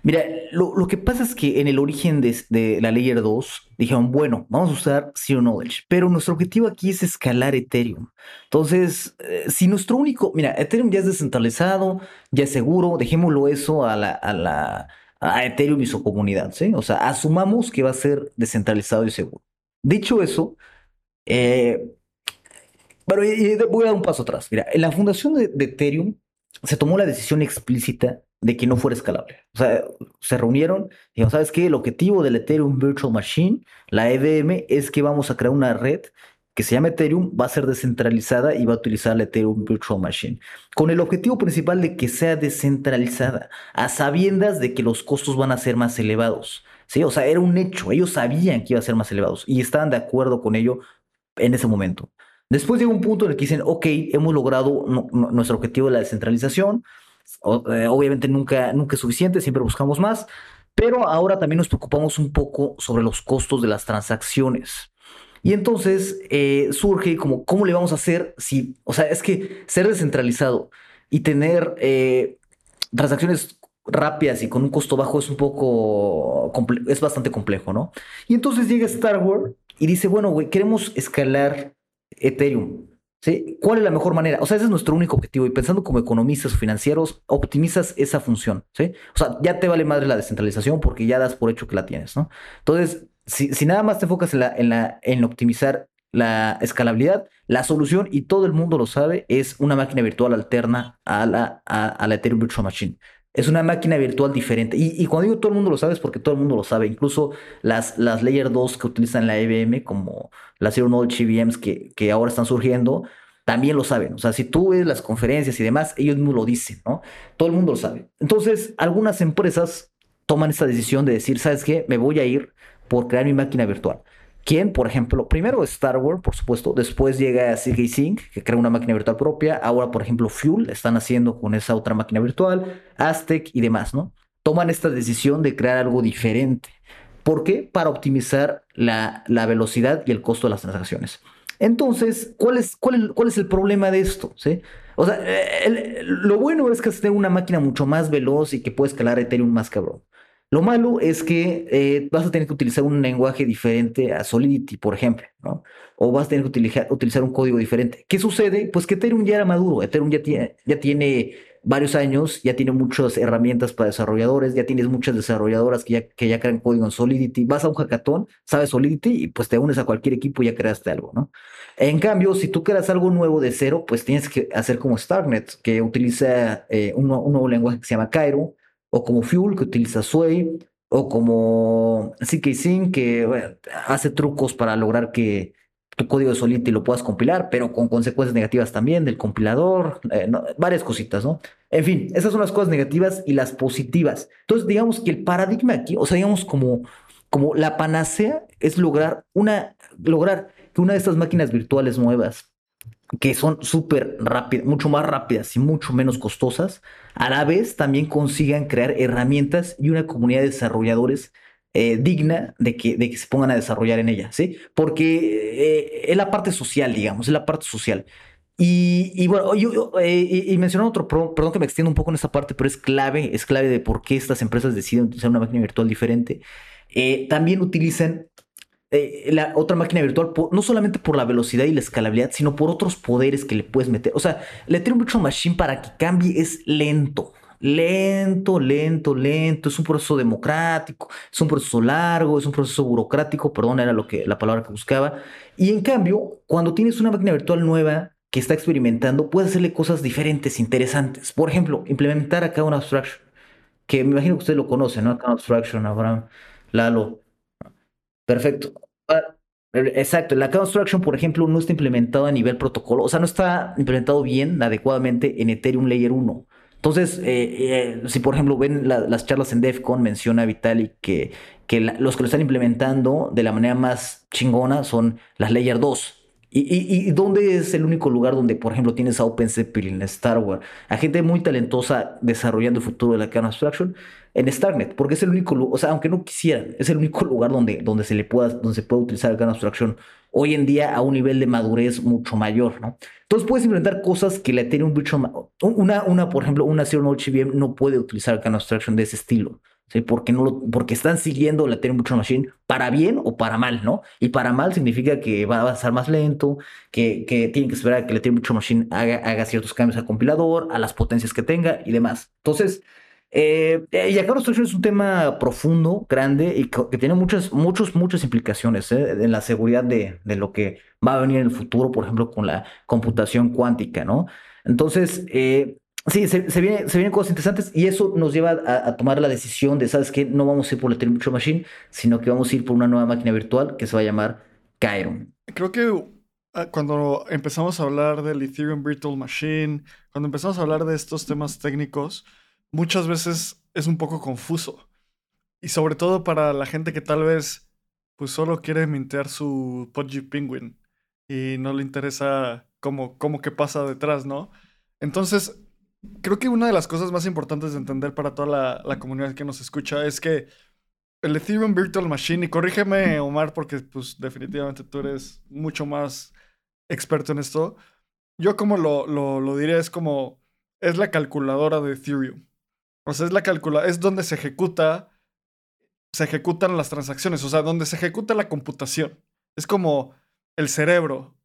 Mira, lo, que pasa es que en el origen de, la Layer 2 dijeron, bueno, vamos a usar Zero Knowledge, pero nuestro objetivo aquí es escalar Ethereum. Entonces, eh, si nuestro único, mira, Ethereum ya es descentralizado, ya es seguro, dejémoslo eso a la, a la a Ethereum y su comunidad, ¿sí? O sea, asumamos que va a ser descentralizado y seguro. Dicho eso, eh, pero voy a dar un paso atrás. Mira, en la fundación de Ethereum se tomó la decisión explícita de que no fuera escalable. O sea, se reunieron y dijeron, ¿sabes qué? El objetivo del Ethereum Virtual Machine, la EVM, es que vamos a crear una red que se llama Ethereum, va a ser descentralizada y va a utilizar la Ethereum Virtual Machine, con el objetivo principal de que sea descentralizada, a sabiendas de que los costos van a ser más elevados. ¿sí? O sea, era un hecho, ellos sabían que iba a ser más elevados y estaban de acuerdo con ello en ese momento. Después llega un punto en el que dicen, ok, hemos logrado nuestro objetivo de la descentralización, eh, obviamente nunca, nunca es suficiente, siempre buscamos más, pero ahora también nos preocupamos un poco sobre los costos de las transacciones. Y entonces eh, surge como, ¿cómo le vamos a hacer si, o sea, es que ser descentralizado y tener eh, transacciones rápidas y con un costo bajo es un poco, es bastante complejo, ¿no? Y entonces llega Star Wars y dice, bueno, güey, queremos escalar Ethereum. ¿Cuál es la mejor manera? O sea, ese es nuestro único objetivo. Y pensando como economistas financieros, optimizas esa función. O sea, ya te vale madre la descentralización porque ya das por hecho que la tienes, ¿no? Entonces, si, nada más te enfocas en, la, en optimizar la escalabilidad, la solución, y todo el mundo lo sabe, es una máquina virtual alterna a la, a la Ethereum Virtual Machine. Es una máquina virtual diferente. Y, cuando digo todo el mundo lo sabe es porque todo el mundo lo sabe. Incluso las, las Layer 2 que utilizan la EVM, como las Zero Knowledge EVMs que, que ahora están surgiendo, también lo saben. O sea, si tú ves las conferencias y demás, ellos mismos lo dicen, ¿no? Todo el mundo lo sabe. Entonces, algunas empresas toman esta decisión de decir, ¿sabes qué? Me voy a ir por crear mi máquina virtual. ¿Quién? Por ejemplo, primero Star Wars, por supuesto, después llega CK Sync, que crea una máquina virtual propia, ahora, por ejemplo, Fuel, están haciendo con esa otra máquina virtual, Aztec y demás, ¿no? Toman esta decisión de crear algo diferente. ¿Por qué? Para optimizar la, velocidad y el costo de las transacciones. Entonces, ¿cuál es, cuál, cuál es el problema de esto? O sea, lo bueno es que es tener una máquina mucho más veloz y que puede escalar Ethereum más cabrón. Lo malo es que eh, vas a tener que utilizar un lenguaje diferente a Solidity, por ejemplo, ¿no? O vas a tener que utilizar, utilizar un código diferente. ¿Qué sucede? Pues que Ethereum ya era maduro. Ethereum ya tiene, ya tiene varios años, ya tiene muchas herramientas para desarrolladores, ya tienes muchas desarrolladoras que ya, que ya crean código en Solidity. Vas a un hackathon, sabes Solidity y pues te unes a cualquier equipo y ya creaste algo, ¿no? En cambio, si tú creas algo nuevo de cero, pues tienes que hacer como Starknet, que utiliza eh, un, un nuevo lenguaje que se llama Cairo o como Fuel, que utiliza Sway, o como CKSync, que hace trucos para lograr que tu código de Solidity lo puedas compilar, pero con consecuencias negativas también del compilador, eh, varias cositas, ¿no? En fin, esas son las cosas negativas y las positivas. Entonces, digamos que el paradigma aquí, o sea, digamos como, como la panacea es lograr una, lograr que una de estas máquinas virtuales nuevas que son súper rápidas, mucho más rápidas y mucho menos costosas, a la vez también consigan crear herramientas y una comunidad de desarrolladores eh, digna de que, de que se pongan a desarrollar en ella, ¿sí? Porque eh, es la parte social, digamos, es la parte social. Y, bueno, yo, eh, y, mencionar otro, perdón que me extiendo un poco en esta parte, pero es clave, es clave de por qué estas empresas deciden utilizar una máquina virtual diferente. también utilizan la otra máquina virtual no solamente por la velocidad y la escalabilidad, sino por otros poderes que le puedes meter. O sea, la Ethereum Virtual Machine para que cambie es lento lento, lento, lento, es un proceso democrático, es un proceso largo, es un proceso burocrático, perdón, era lo que, la palabra que buscaba. Y en cambio, cuando tienes una máquina virtual nueva que está experimentando, puedes hacerle cosas diferentes, interesantes. Por ejemplo, implementar acá una abstraction, que me imagino que usted lo conoce, ¿no? Acá abstraction, Abraham, Lalo. Perfecto. Exacto, la Abstraction, por ejemplo, no está implementado a nivel protocolo, o sea, no está implementado bien, adecuadamente en Ethereum Layer 1. Entonces, eh, eh, si por ejemplo ven las charlas en DEFCON, menciona Vitalik que, que los que lo están implementando de la manera más chingona son las Layer 2. ¿Y, dónde es el único lugar donde, por ejemplo, tienes a Open Zeppelin, Star Wars, a gente muy talentosa desarrollando el futuro de la Kernel Abstraction en Starnet? Porque es el único lugar, o sea, aunque no quisieran, es el único lugar donde, donde, se, le pueda, donde se puede utilizar la Kernel Abstraction hoy en día a un nivel de madurez mucho mayor, ¿no? Entonces puedes implementar cosas que la Ethereum Virtual, una, una, por ejemplo, una Zero no puede utilizar Can Abstraction de ese estilo. ¿Sí? Porque, no porque están siguiendo la Ethereum Virtual Machine para bien o para mal, ¿no? Y para mal significa que va a avanzar más lento, que, que tienen que esperar a que la Ethereum Virtual Machine haga, haga ciertos cambios al compilador, a las potencias que tenga y demás. Entonces, eh, y acá es un tema profundo, grande y que, tiene muchas, muchos, muchas implicaciones ¿eh? en la seguridad de, de, lo que va a venir en el futuro, por ejemplo, con la computación cuántica, ¿no? Entonces, eh, sí, se, viene, se, vienen cosas interesantes y eso nos lleva a, tomar la decisión de, ¿sabes qué? No vamos a ir por la Ethereum Virtual Machine, sino que vamos a ir por una nueva máquina virtual que se va a llamar Cairo. Creo que ah, cuando empezamos a hablar del Ethereum Virtual Machine, cuando empezamos a hablar de estos temas técnicos, muchas veces es un poco confuso. Y sobre todo para la gente que tal vez pues solo quiere mintear su Pudgy Penguin y no le interesa cómo, cómo que pasa detrás, ¿no? Entonces, creo que una de las cosas más importantes de entender para toda la, la comunidad que nos escucha es que el Ethereum Virtual Machine, y corrígeme Omar porque pues definitivamente tú eres mucho más experto en esto, yo como lo, lo, diré es como, es la calculadora de Ethereum. O sea, es la calcula, es donde se ejecuta, se ejecutan las transacciones, o sea, donde se ejecuta la computación. Es como el cerebro.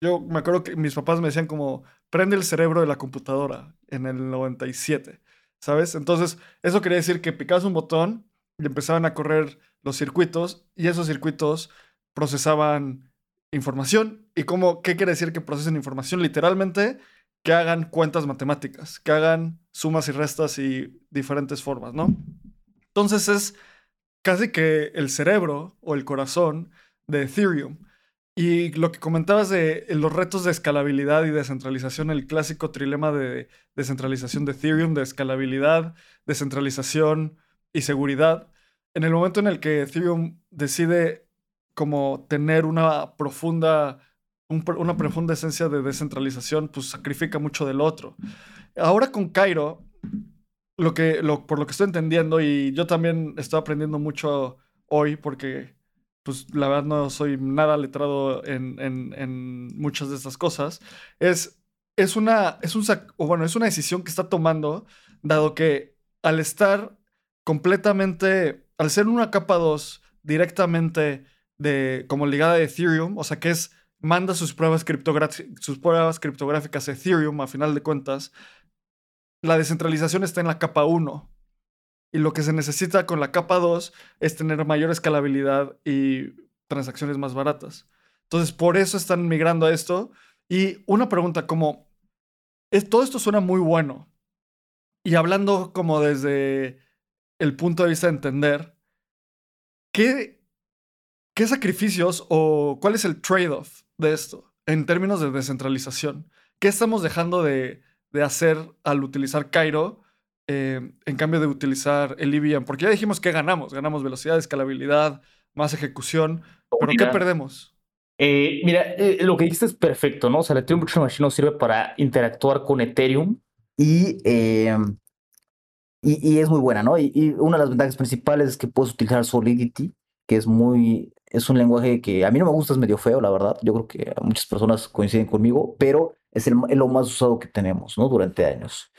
Yo me acuerdo que mis papás me decían como, prende el cerebro de la computadora en el 97, ¿sabes? Entonces, eso quería decir que picabas un botón y empezaban a correr los circuitos y esos circuitos procesaban información. ¿Y cómo, qué quiere decir que procesen información? Literalmente que hagan cuentas matemáticas, que hagan sumas y restas y diferentes formas, ¿no? Entonces es casi que el cerebro o el corazón de Ethereum. Y lo que comentabas de los retos de escalabilidad y descentralización, el clásico trilema de descentralización de Ethereum, de escalabilidad, descentralización y seguridad. En el momento en el que Ethereum decide como tener una profunda una profunda esencia de descentralización, pues sacrifica mucho del otro. Ahora con Cairo, lo que, lo, por lo que estoy entendiendo, y yo también estoy aprendiendo mucho hoy, porque pues la verdad no soy nada letrado en, muchas de estas cosas, es, es, una, es, un, bueno, es una decisión que está tomando, dado que al estar completamente, al ser una capa 2 directamente de, como ligada a Ethereum, o sea que es manda sus pruebas, sus pruebas criptográficas a Ethereum, a final de cuentas, la descentralización está en la capa 1. Y lo que se necesita con la capa 2 es tener mayor escalabilidad y transacciones más baratas. Entonces, por eso están migrando a esto. Y una pregunta como, es, todo esto suena muy bueno. Y hablando como desde el punto de vista de entender, ¿qué, qué sacrificios o cuál es el trade-off de esto en términos de descentralización? ¿Qué estamos dejando de, hacer al utilizar Cairo eh, en cambio de utilizar el IBM? Porque ya dijimos que ganamos. Ganamos velocidad, escalabilidad, más ejecución. ¿Pero qué perdemos? Eh, mira, eh, lo que dijiste es perfecto, ¿no? O sea, el Ethereum Virtual Machine nos sirve para interactuar con Ethereum y, y, es muy buena, ¿no? Y, y, una de las ventajas principales es que puedes utilizar Solidity, que es muy, es un lenguaje que a mí no me gusta, es medio feo, la verdad. Yo creo que muchas personas coinciden conmigo, pero es, el, lo más usado que tenemos, ¿no? Durante años.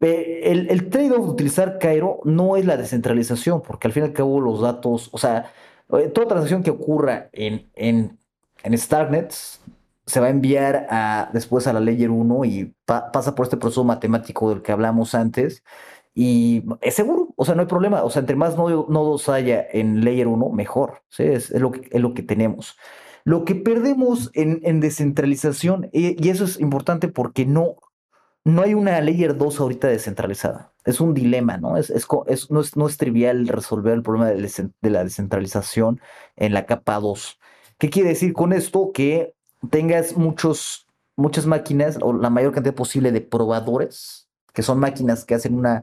El, trade-off de utilizar Cairo no es la descentralización, porque al fin y al cabo los datos, o sea, eh, toda transacción que ocurra en, en, en Starknet se va a enviar después a la Layer 1 y pasa por este proceso matemático del que hablamos antes. Y es seguro, o sea, no hay problema. O sea, entre más nodos haya en Layer 1, mejor. Es, lo que, es lo que tenemos. Lo que perdemos en, en descentralización, y, eso es importante porque no, no hay una Layer 2 ahorita descentralizada. Es un dilema, ¿no? Es, no, es, no es trivial resolver el problema de, la descentralización en la capa 2. ¿Qué quiere decir con esto? Que tengas muchos, muchas máquinas o la mayor cantidad posible de probadores, que son máquinas que hacen una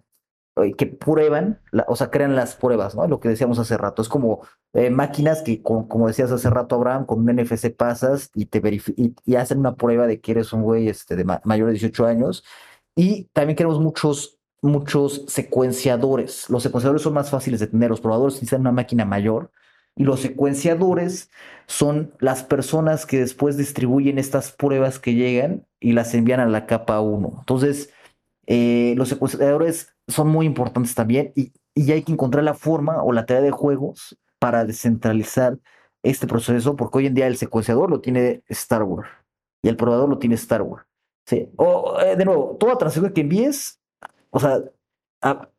que prueban, o sea, crean las pruebas, ¿no? Lo que decíamos hace rato. Es como eh, máquinas que, como decías hace rato, Abraham, con un NFC pasas y te y, y, hacen una prueba de que eres un güey este, de mayor de 18 años. Y también queremos muchos, muchos secuenciadores. Los secuenciadores son más fáciles de tener. Los probadores necesitan una máquina mayor. Y los secuenciadores son las personas que después distribuyen estas pruebas que llegan y las envían a la capa 1. Entonces, eh, los secuenciadores son muy importantes también y, y, hay que encontrar la forma o la tarea de juegos para descentralizar este proceso, porque hoy en día el secuenciador lo tiene Star Wars y el probador lo tiene Star Wars. ¿sí? O, eh, de nuevo, toda transacción que envíes, o sea,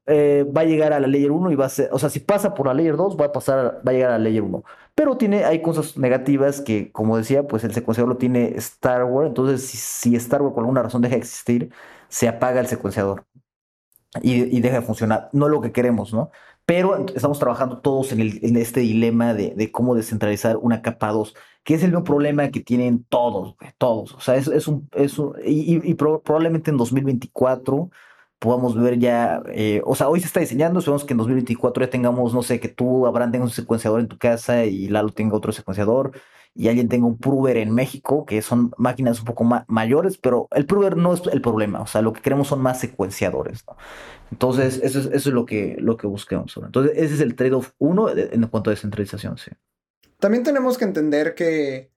eh, va a llegar a la layer 1 y va a ser, o sea, si pasa por la layer 2, va a pasar, va a llegar a la layer 1. Pero tiene, hay cosas negativas que, como decía, pues el secuenciador lo tiene Star Wars, entonces si, si Star Wars por alguna razón deja de existir, se apaga el secuenciador y, deja de funcionar. No es lo que queremos, ¿no? Pero estamos trabajando todos en, el, este dilema de, cómo descentralizar una capa 2, que es el mismo problema que tienen todos, todos. O sea, es, es un, es un y, y pro, probablemente en 2024 podamos ver ya, eh, o sea, hoy se está diseñando, esperamos que en 2024 ya tengamos, no sé, que tú, Abraham, tengas un secuenciador en tu casa y Lalo tenga otro secuenciador y alguien tenga un prover en México, que son máquinas un poco ma mayores, pero el prover no es el problema, o sea, lo que queremos son más secuenciadores, ¿no? Entonces, eso es, eso es lo, que, lo que busquemos. Entonces, ese es el trade-off uno en cuanto a descentralización, sí. También tenemos que entender que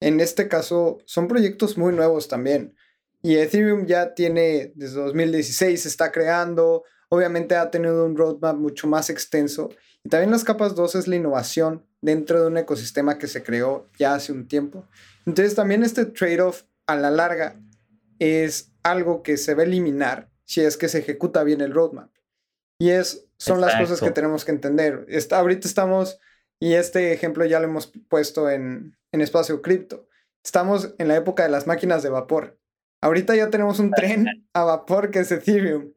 en este caso son proyectos muy nuevos también. Y Ethereum ya tiene, desde 2016 se está creando, obviamente ha tenido un roadmap mucho más extenso. Y también las capas 2 es la innovación dentro de un ecosistema que se creó ya hace un tiempo. Entonces también este trade-off a la larga es algo que se va a eliminar si es que se ejecuta bien el roadmap. Y es, son Exacto. las cosas que tenemos que entender. Está, ahorita estamos, y este ejemplo ya lo hemos puesto en, en espacio cripto, estamos en la época de las máquinas de vapor. Ahorita ya tenemos un tren a vapor que es Ethereum,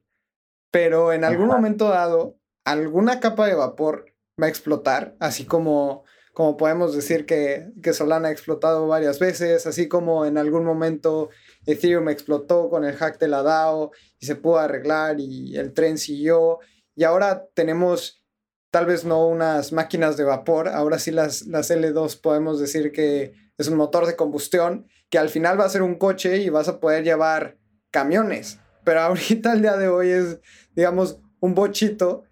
pero en algún momento dado, alguna capa de vapor va a explotar, así como, como podemos decir que, que Solana ha explotado varias veces, así como en algún momento Ethereum explotó con el hack de la DAO y se pudo arreglar y el tren siguió. Y ahora tenemos tal vez no unas máquinas de vapor, ahora sí las, las L2 podemos decir que es un motor de combustión que al final va a ser un coche y vas a poder llevar camiones. Pero ahorita el día de hoy es, digamos, un bochito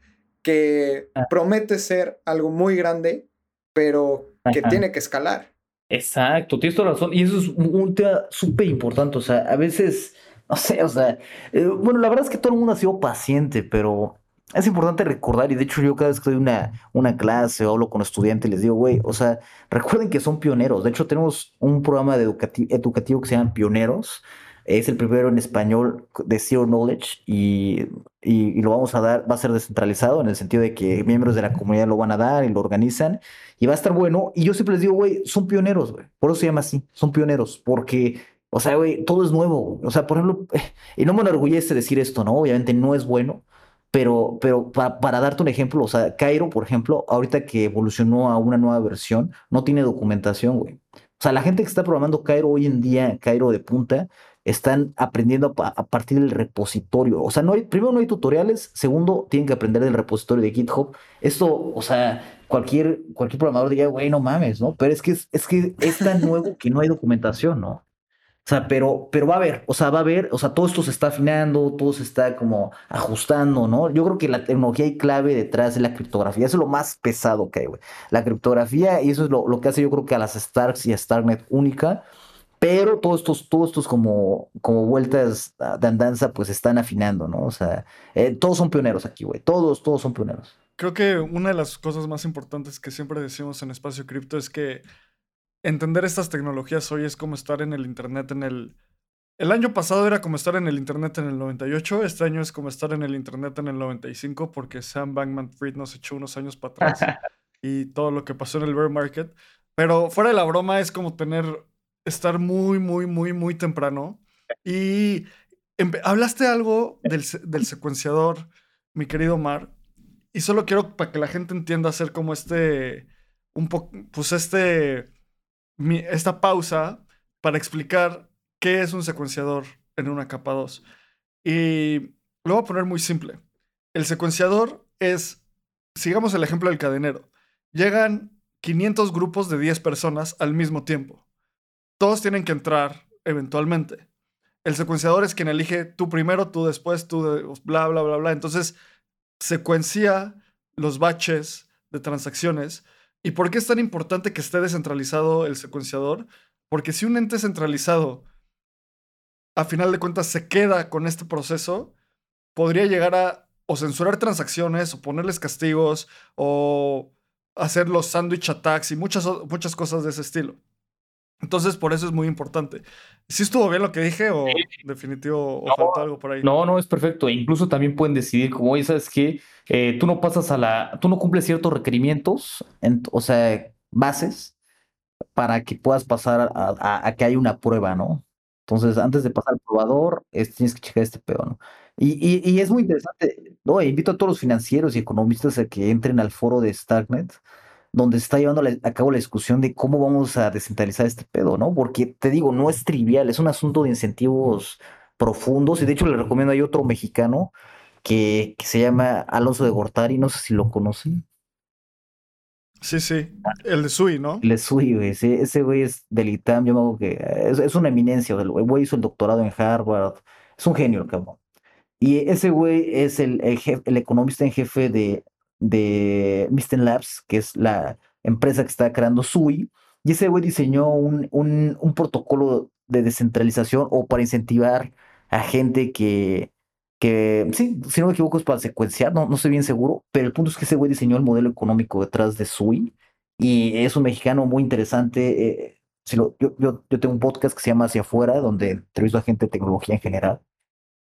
que ah. promete ser algo muy grande, pero que Ajá. tiene que escalar. Exacto, tienes toda razón. Y eso es un tema súper importante. O sea, a veces, no sé, o sea, eh, bueno, la verdad es que todo el mundo ha sido paciente, pero es importante recordar, y de hecho yo cada vez que doy una, una clase o hablo con estudiantes les digo, güey, o sea, recuerden que son pioneros. De hecho tenemos un programa de educati educativo que se llama Pioneros. Es el primero en español de Zero Knowledge y, y, lo vamos a dar, va a ser descentralizado en el sentido de que miembros de la comunidad lo van a dar y lo organizan y va a estar bueno. Y yo siempre les digo, güey, son pioneros, güey. Por eso se llama así, son pioneros, porque o sea, güey, todo es nuevo. O sea, por ejemplo, y no me enorgullece decir esto, ¿no? Obviamente no es bueno, pero, pero para, para, darte un ejemplo, o sea, Cairo, por ejemplo, ahorita que evolucionó a una nueva versión, no tiene documentación, güey. O sea, la gente que está programando Cairo hoy en día, Cairo de punta, están aprendiendo a, partir del repositorio. O sea, no hay, primero no hay tutoriales, segundo, tienen que aprender del repositorio de GitHub. Esto, o sea, cualquier, cualquier programador diría, güey, no mames, ¿no? Pero es que es, que es tan nuevo que no hay documentación, ¿no? O sea, pero, pero va a haber, o sea, va a haber, o sea, todo esto se está afinando, todo se está como ajustando, ¿no? Yo creo que la tecnología y clave detrás de la criptografía, es lo más pesado que hay, güey. La criptografía, y eso es lo, lo, que hace yo creo que a las Starks y a Starknet única, pero todos estos, todos estos como, como vueltas de andanza, pues están afinando, ¿no? O sea, eh, todos son pioneros aquí, güey. Todos, todos son pioneros. Creo que una de las cosas más importantes que siempre decimos en Espacio Cripto es que entender estas tecnologías hoy es como estar en el Internet en el... El año pasado era como estar en el Internet en el 98, este año es como estar en el Internet en el 95 porque Sam Bankman Fried nos echó unos años para atrás y todo lo que pasó en el bear market. Pero fuera de la broma es como tener estar muy, muy, muy, muy temprano. Y hablaste algo del, del, secuenciador, mi querido Mar, y solo quiero para que la gente entienda hacer como este, un poco, pues este, esta pausa para explicar qué es un secuenciador en una capa 2. Y lo voy a poner muy simple. El secuenciador es, sigamos el ejemplo del cadenero, llegan 500 grupos de 10 personas al mismo tiempo todos tienen que entrar eventualmente. El secuenciador es quien elige tú primero, tú después, tú bla, bla, bla, bla. Entonces, secuencia los batches de transacciones. ¿Y por qué es tan importante que esté descentralizado el secuenciador? Porque si un ente centralizado, a final de cuentas, se queda con este proceso, podría llegar a o censurar transacciones, o ponerles castigos, o hacer los sandwich attacks y muchas, muchas cosas de ese estilo. Entonces, por eso es muy importante. ¿Sí estuvo bien lo que dije o definitivo o faltó algo por ahí? No, no, es perfecto. Incluso también pueden decidir como, oye, ¿sabes qué? Eh, tú no pasas a la, tú no cumples ciertos requerimientos, o sea, bases, para que puedas pasar a, que haya una prueba, ¿no? Entonces, antes de pasar al probador, tienes que checar este pedo, ¿no? Y, y, es muy interesante, no, invito a todos los financieros y economistas a que entren al foro de Starknet donde se está llevando a cabo la discusión de cómo vamos a descentralizar este pedo, ¿no? Porque te digo, no es trivial, es un asunto de incentivos profundos y de hecho le recomiendo, hay otro mexicano que, se llama Alonso de Gortari, no sé si lo conocen. Sí, sí, el de Sui, ¿no? El de Sui, güey, ese güey es del ITAM, yo me hago que es, una eminencia, el güey hizo el doctorado en Harvard, es un genio, cabrón. Y ese güey es el, el, el economista en jefe de, de Misten Labs, que es la empresa que está creando SUI, y ese güey diseñó un, un, protocolo de descentralización o para incentivar a gente que, que, sí, si no me equivoco es para secuenciar, no, no estoy bien seguro, pero el punto es que ese güey diseñó el modelo económico detrás de SUI y es un mexicano muy interesante. Eh, si lo, yo, yo, yo, tengo un podcast que se llama Hacia Afuera, donde entrevisto a gente de tecnología en general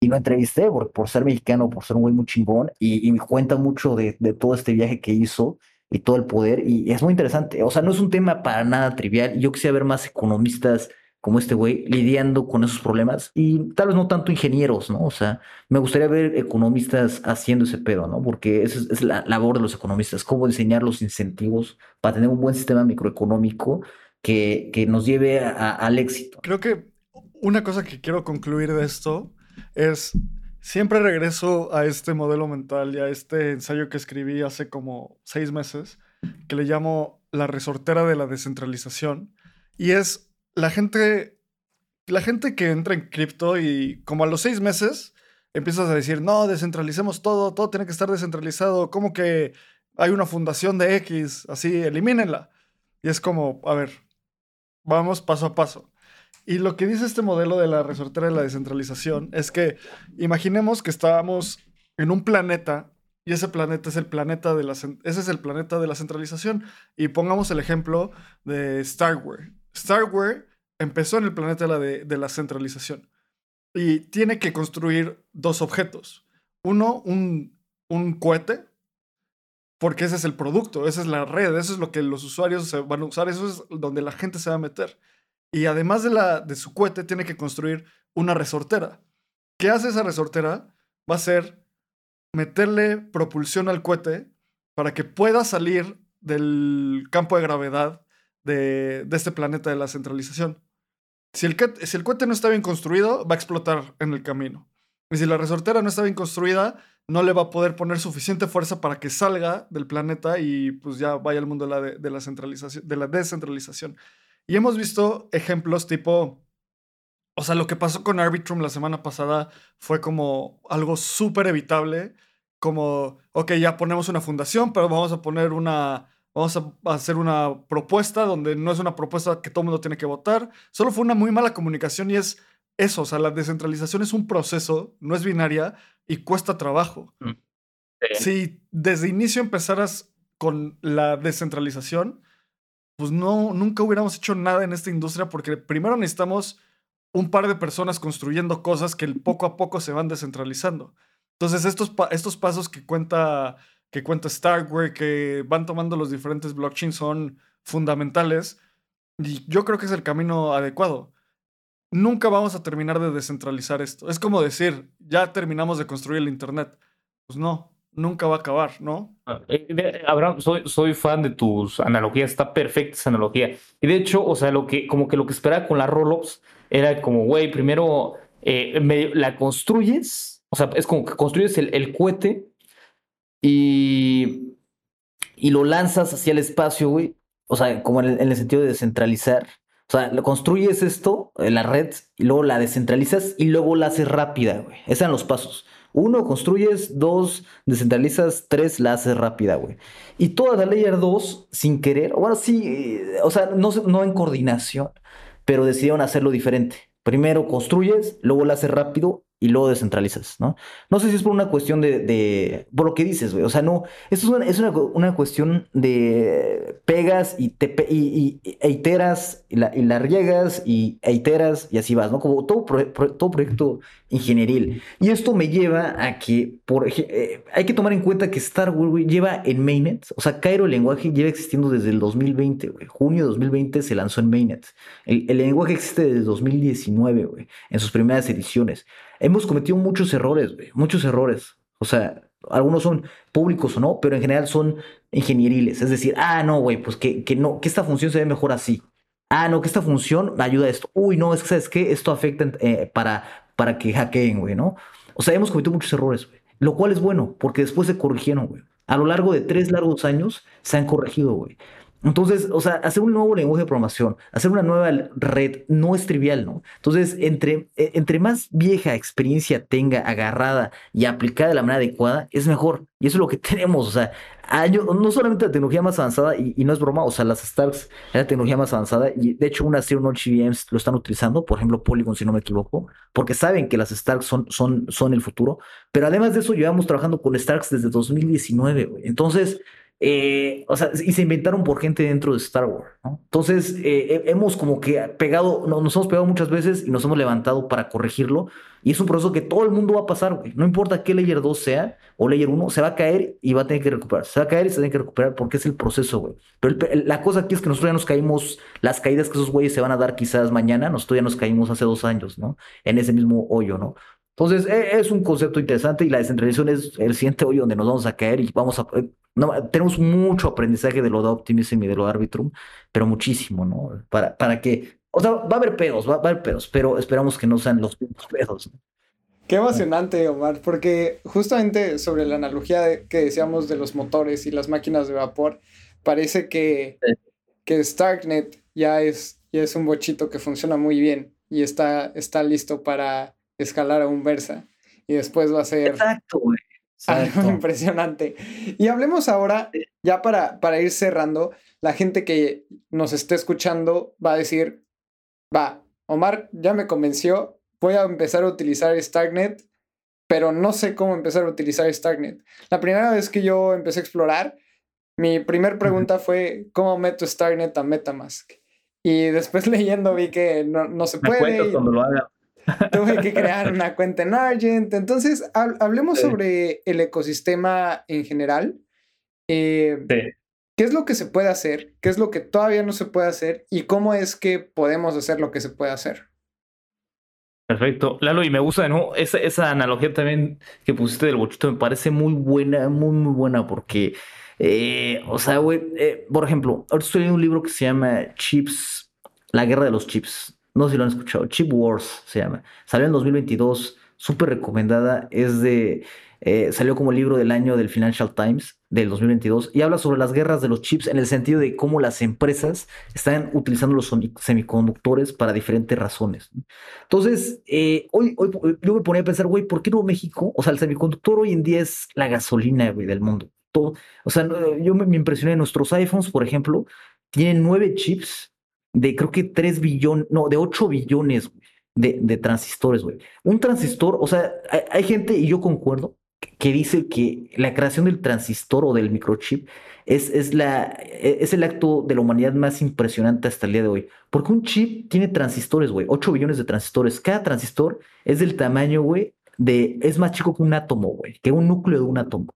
y lo entrevisté por, por ser mexicano, por ser un güey muy chingón, y, me cuenta mucho de, de, todo este viaje que hizo y todo el poder, y es muy interesante. O sea, no es un tema para nada trivial. Yo quisiera ver más economistas como este güey lidiando con esos problemas, y tal vez no tanto ingenieros, ¿no? O sea, me gustaría ver economistas haciendo ese pedo, ¿no? Porque esa es, la labor de los economistas, cómo diseñar los incentivos para tener un buen sistema microeconómico que, que nos lleve al éxito. Creo que una cosa que quiero concluir de esto es, siempre regreso a este modelo mental y a este ensayo que escribí hace como seis meses, que le llamo la resortera de la descentralización. Y es la gente, la gente que entra en cripto y como a los seis meses empiezas a decir, no, descentralicemos todo, todo tiene que estar descentralizado, como que hay una fundación de X, así, elimínenla. Y es como, a ver, vamos paso a paso. Y lo que dice este modelo de la resortera de la descentralización es que imaginemos que estábamos en un planeta y ese planeta es el planeta de la ese es el planeta de la centralización y pongamos el ejemplo de Starware. Starware empezó en el planeta de la, de, la centralización y tiene que construir dos objetos. Uno, un, un cohete, porque ese es el producto, esa es la red, eso es lo que los usuarios van a usar, eso es donde la gente se va a meter. Y además de, la, de su cohete, tiene que construir una resortera. ¿Qué hace esa resortera? Va a ser meterle propulsión al cohete para que pueda salir del campo de gravedad de, este planeta de la centralización. Si el, cohete no está bien construido, va a explotar en el camino. Y si la resortera no está bien construida, no le va a poder poner suficiente fuerza para que salga del planeta y pues ya vaya al mundo de la, de, la centralización, de la descentralización. Y hemos visto ejemplos tipo, o sea, lo que pasó con Arbitrum la semana pasada fue como algo súper evitable, como, ok, ya ponemos una fundación, pero vamos a poner una, vamos a hacer una propuesta donde no es una propuesta que todo el mundo tiene que votar, solo fue una muy mala comunicación y es eso, o sea, la descentralización es un proceso, no es binaria y cuesta trabajo. Mm, si desde inicio empezaras con la descentralización, pues no, nunca hubiéramos hecho nada en esta industria porque primero necesitamos un par de personas construyendo cosas que poco a poco se van descentralizando. Entonces, estos, estos pasos que cuenta, que cuenta Starkware, que van tomando los diferentes blockchains, son fundamentales. Y yo creo que es el camino adecuado nunca vamos a terminar de descentralizar esto. Es como decir, ya terminamos de construir el Internet. Pues no, nunca va a acabar, ¿no? Ah, eh, Abraham, soy, fan de tus analogías, está perfecta esa analogía. Y de hecho, o sea, lo que, como que lo que esperaba con las rollups era como, güey, primero eh, la construyes, o sea, es como que construyes el, el cohete y, y lo lanzas hacia el espacio, güey. O sea, como en el sentido de descentralizar. O sea, lo construyes esto, la red, y luego la descentralizas y luego la haces rápida, güey. Esos eran los pasos. Uno, construyes. Dos, descentralizas. Tres, la haces rápida, güey. Y toda la layer 2, sin querer, bueno, sí, eh, o sea, no, no en coordinación, pero decidieron hacerlo diferente. Primero construyes, luego la haces rápido y luego descentralizas, ¿no? No sé si es por una cuestión de, por lo que dices, güey, o sea, no, esto es una, es una, cuestión de pegas y, te, y, y, e y la, y la riegas y e y así vas, ¿no? Como todo, todo proyecto ingenieril. Y esto me lleva a que, eh, hay que tomar en cuenta que Star Wars, lleva en Mainnet, o sea, Cairo el lenguaje lleva existiendo desde el 2020, güey. Junio de 2020 se lanzó en Mainnet. El, el lenguaje existe desde 2019, güey, en sus primeras ediciones hemos cometido muchos errores, güey, muchos errores. O sea, algunos son públicos o no, pero en general son ingenieriles. Es decir, ah, no, güey, pues que, que, no, que esta función se ve mejor así. Ah, no, que esta función ayuda a esto. Uy, no, es que, ¿sabes qué? Esto afecta eh, para, para que hackeen, güey, ¿no? O sea, hemos cometido muchos errores, güey. Lo cual es bueno, porque después se corrigieron, güey. A lo largo de tres largos años se han corregido, güey. Entonces, o sea, hacer un nuevo lenguaje de programación, hacer una nueva red no es trivial, ¿no? Entonces, entre, e, entre más vieja experiencia tenga agarrada y aplicada de la manera adecuada, es mejor. Y eso es lo que tenemos, o sea, años, no solamente la tecnología más avanzada, y, no es broma, o sea, las Starks es la tecnología más avanzada, y de hecho unas Zero Node GVMs lo están utilizando, por ejemplo, Polygon, si no me equivoco, porque saben que las Starks son, son, son el futuro. Pero además de eso, llevamos trabajando con Starks desde 2019, güey. Entonces, eh, o sea, y se inventaron por gente dentro de Star Wars, ¿no? Entonces, eh, hemos como que pegado, nos hemos pegado muchas veces y nos hemos levantado para corregirlo. Y es un proceso que todo el mundo va a pasar, güey. No importa qué Layer 2 sea o Layer 1, se va a caer y va a tener que recuperar. Se va a caer y se tiene que recuperar porque es el proceso, güey. Pero la cosa aquí es que nosotros ya nos caímos, las caídas que esos güeyes se van a dar quizás mañana, nosotros ya nos caímos hace dos años, ¿no? En ese mismo hoyo, ¿no? Entonces, e, es un concepto interesante y la descentralización es el siguiente hoyo donde nos vamos a caer y vamos a tenemos mucho aprendizaje de lo de Optimism y de lo de Arbitrum, pero muchísimo, ¿no? Para, para que, o sea, va a haber pedos, va, a haber pedos, pero esperamos que no sean los mismos pedos. Qué emocionante, Omar, porque justamente sobre la analogía que decíamos de los motores y las máquinas de vapor, parece que, que Starknet ya es, ya es un bochito que funciona muy bien y está, está listo para escalar a un Versa. Y después va a ser... Exacto, güey. Algo impresionante. Y hablemos ahora, ya para, para ir cerrando, la gente que nos esté escuchando va a decir, va, Omar ya me convenció, voy a empezar a utilizar Starknet, pero no sé cómo empezar a utilizar Starknet. La primera vez que yo empecé a explorar, mi primer pregunta fue, ¿cómo meto Starknet a Metamask? Y después leyendo vi que no, no se puede. cuando lo haga. Tuve que crear una cuenta en Argent. Entonces, hablemos sobre el ecosistema en general. Eh, ¿Qué es lo que se puede hacer? ¿Qué es lo que todavía no se puede hacer? ¿Y cómo es que podemos hacer lo que se puede hacer? Perfecto. Lalo, y me gusta, ¿no? Esa, esa analogía también que pusiste del bochito me parece muy buena, muy, muy buena, porque, eh, o sea, güey, eh, por ejemplo, ahorita estoy leyendo un libro que se llama Chips, La Guerra de los Chips no sé si lo han escuchado, Chip Wars se llama. Salió en 2022, súper recomendada, es de, eh, salió como libro del año del Financial Times del 2022 y habla sobre las guerras de los chips en el sentido de cómo las empresas están utilizando los semiconductores para diferentes razones. Entonces, eh, hoy, hoy yo me ponía a pensar, güey, ¿por qué no México? O sea, el semiconductor hoy en día es la gasolina, güey, del mundo. Todo, o sea, yo me, me impresioné, nuestros iPhones, por ejemplo, tienen nueve chips de creo que 3 billones, no, de 8 billones de, de, transistores, güey. Un transistor, o sea, hay, gente, y yo concuerdo, que dice que la creación del transistor o del microchip es, es, la, e, es el acto de la humanidad más impresionante hasta el día de hoy. Porque un chip tiene transistores, güey, 8 billones de transistores. Cada transistor es del tamaño, güey, de, es más chico que un átomo, güey, que un núcleo de un átomo.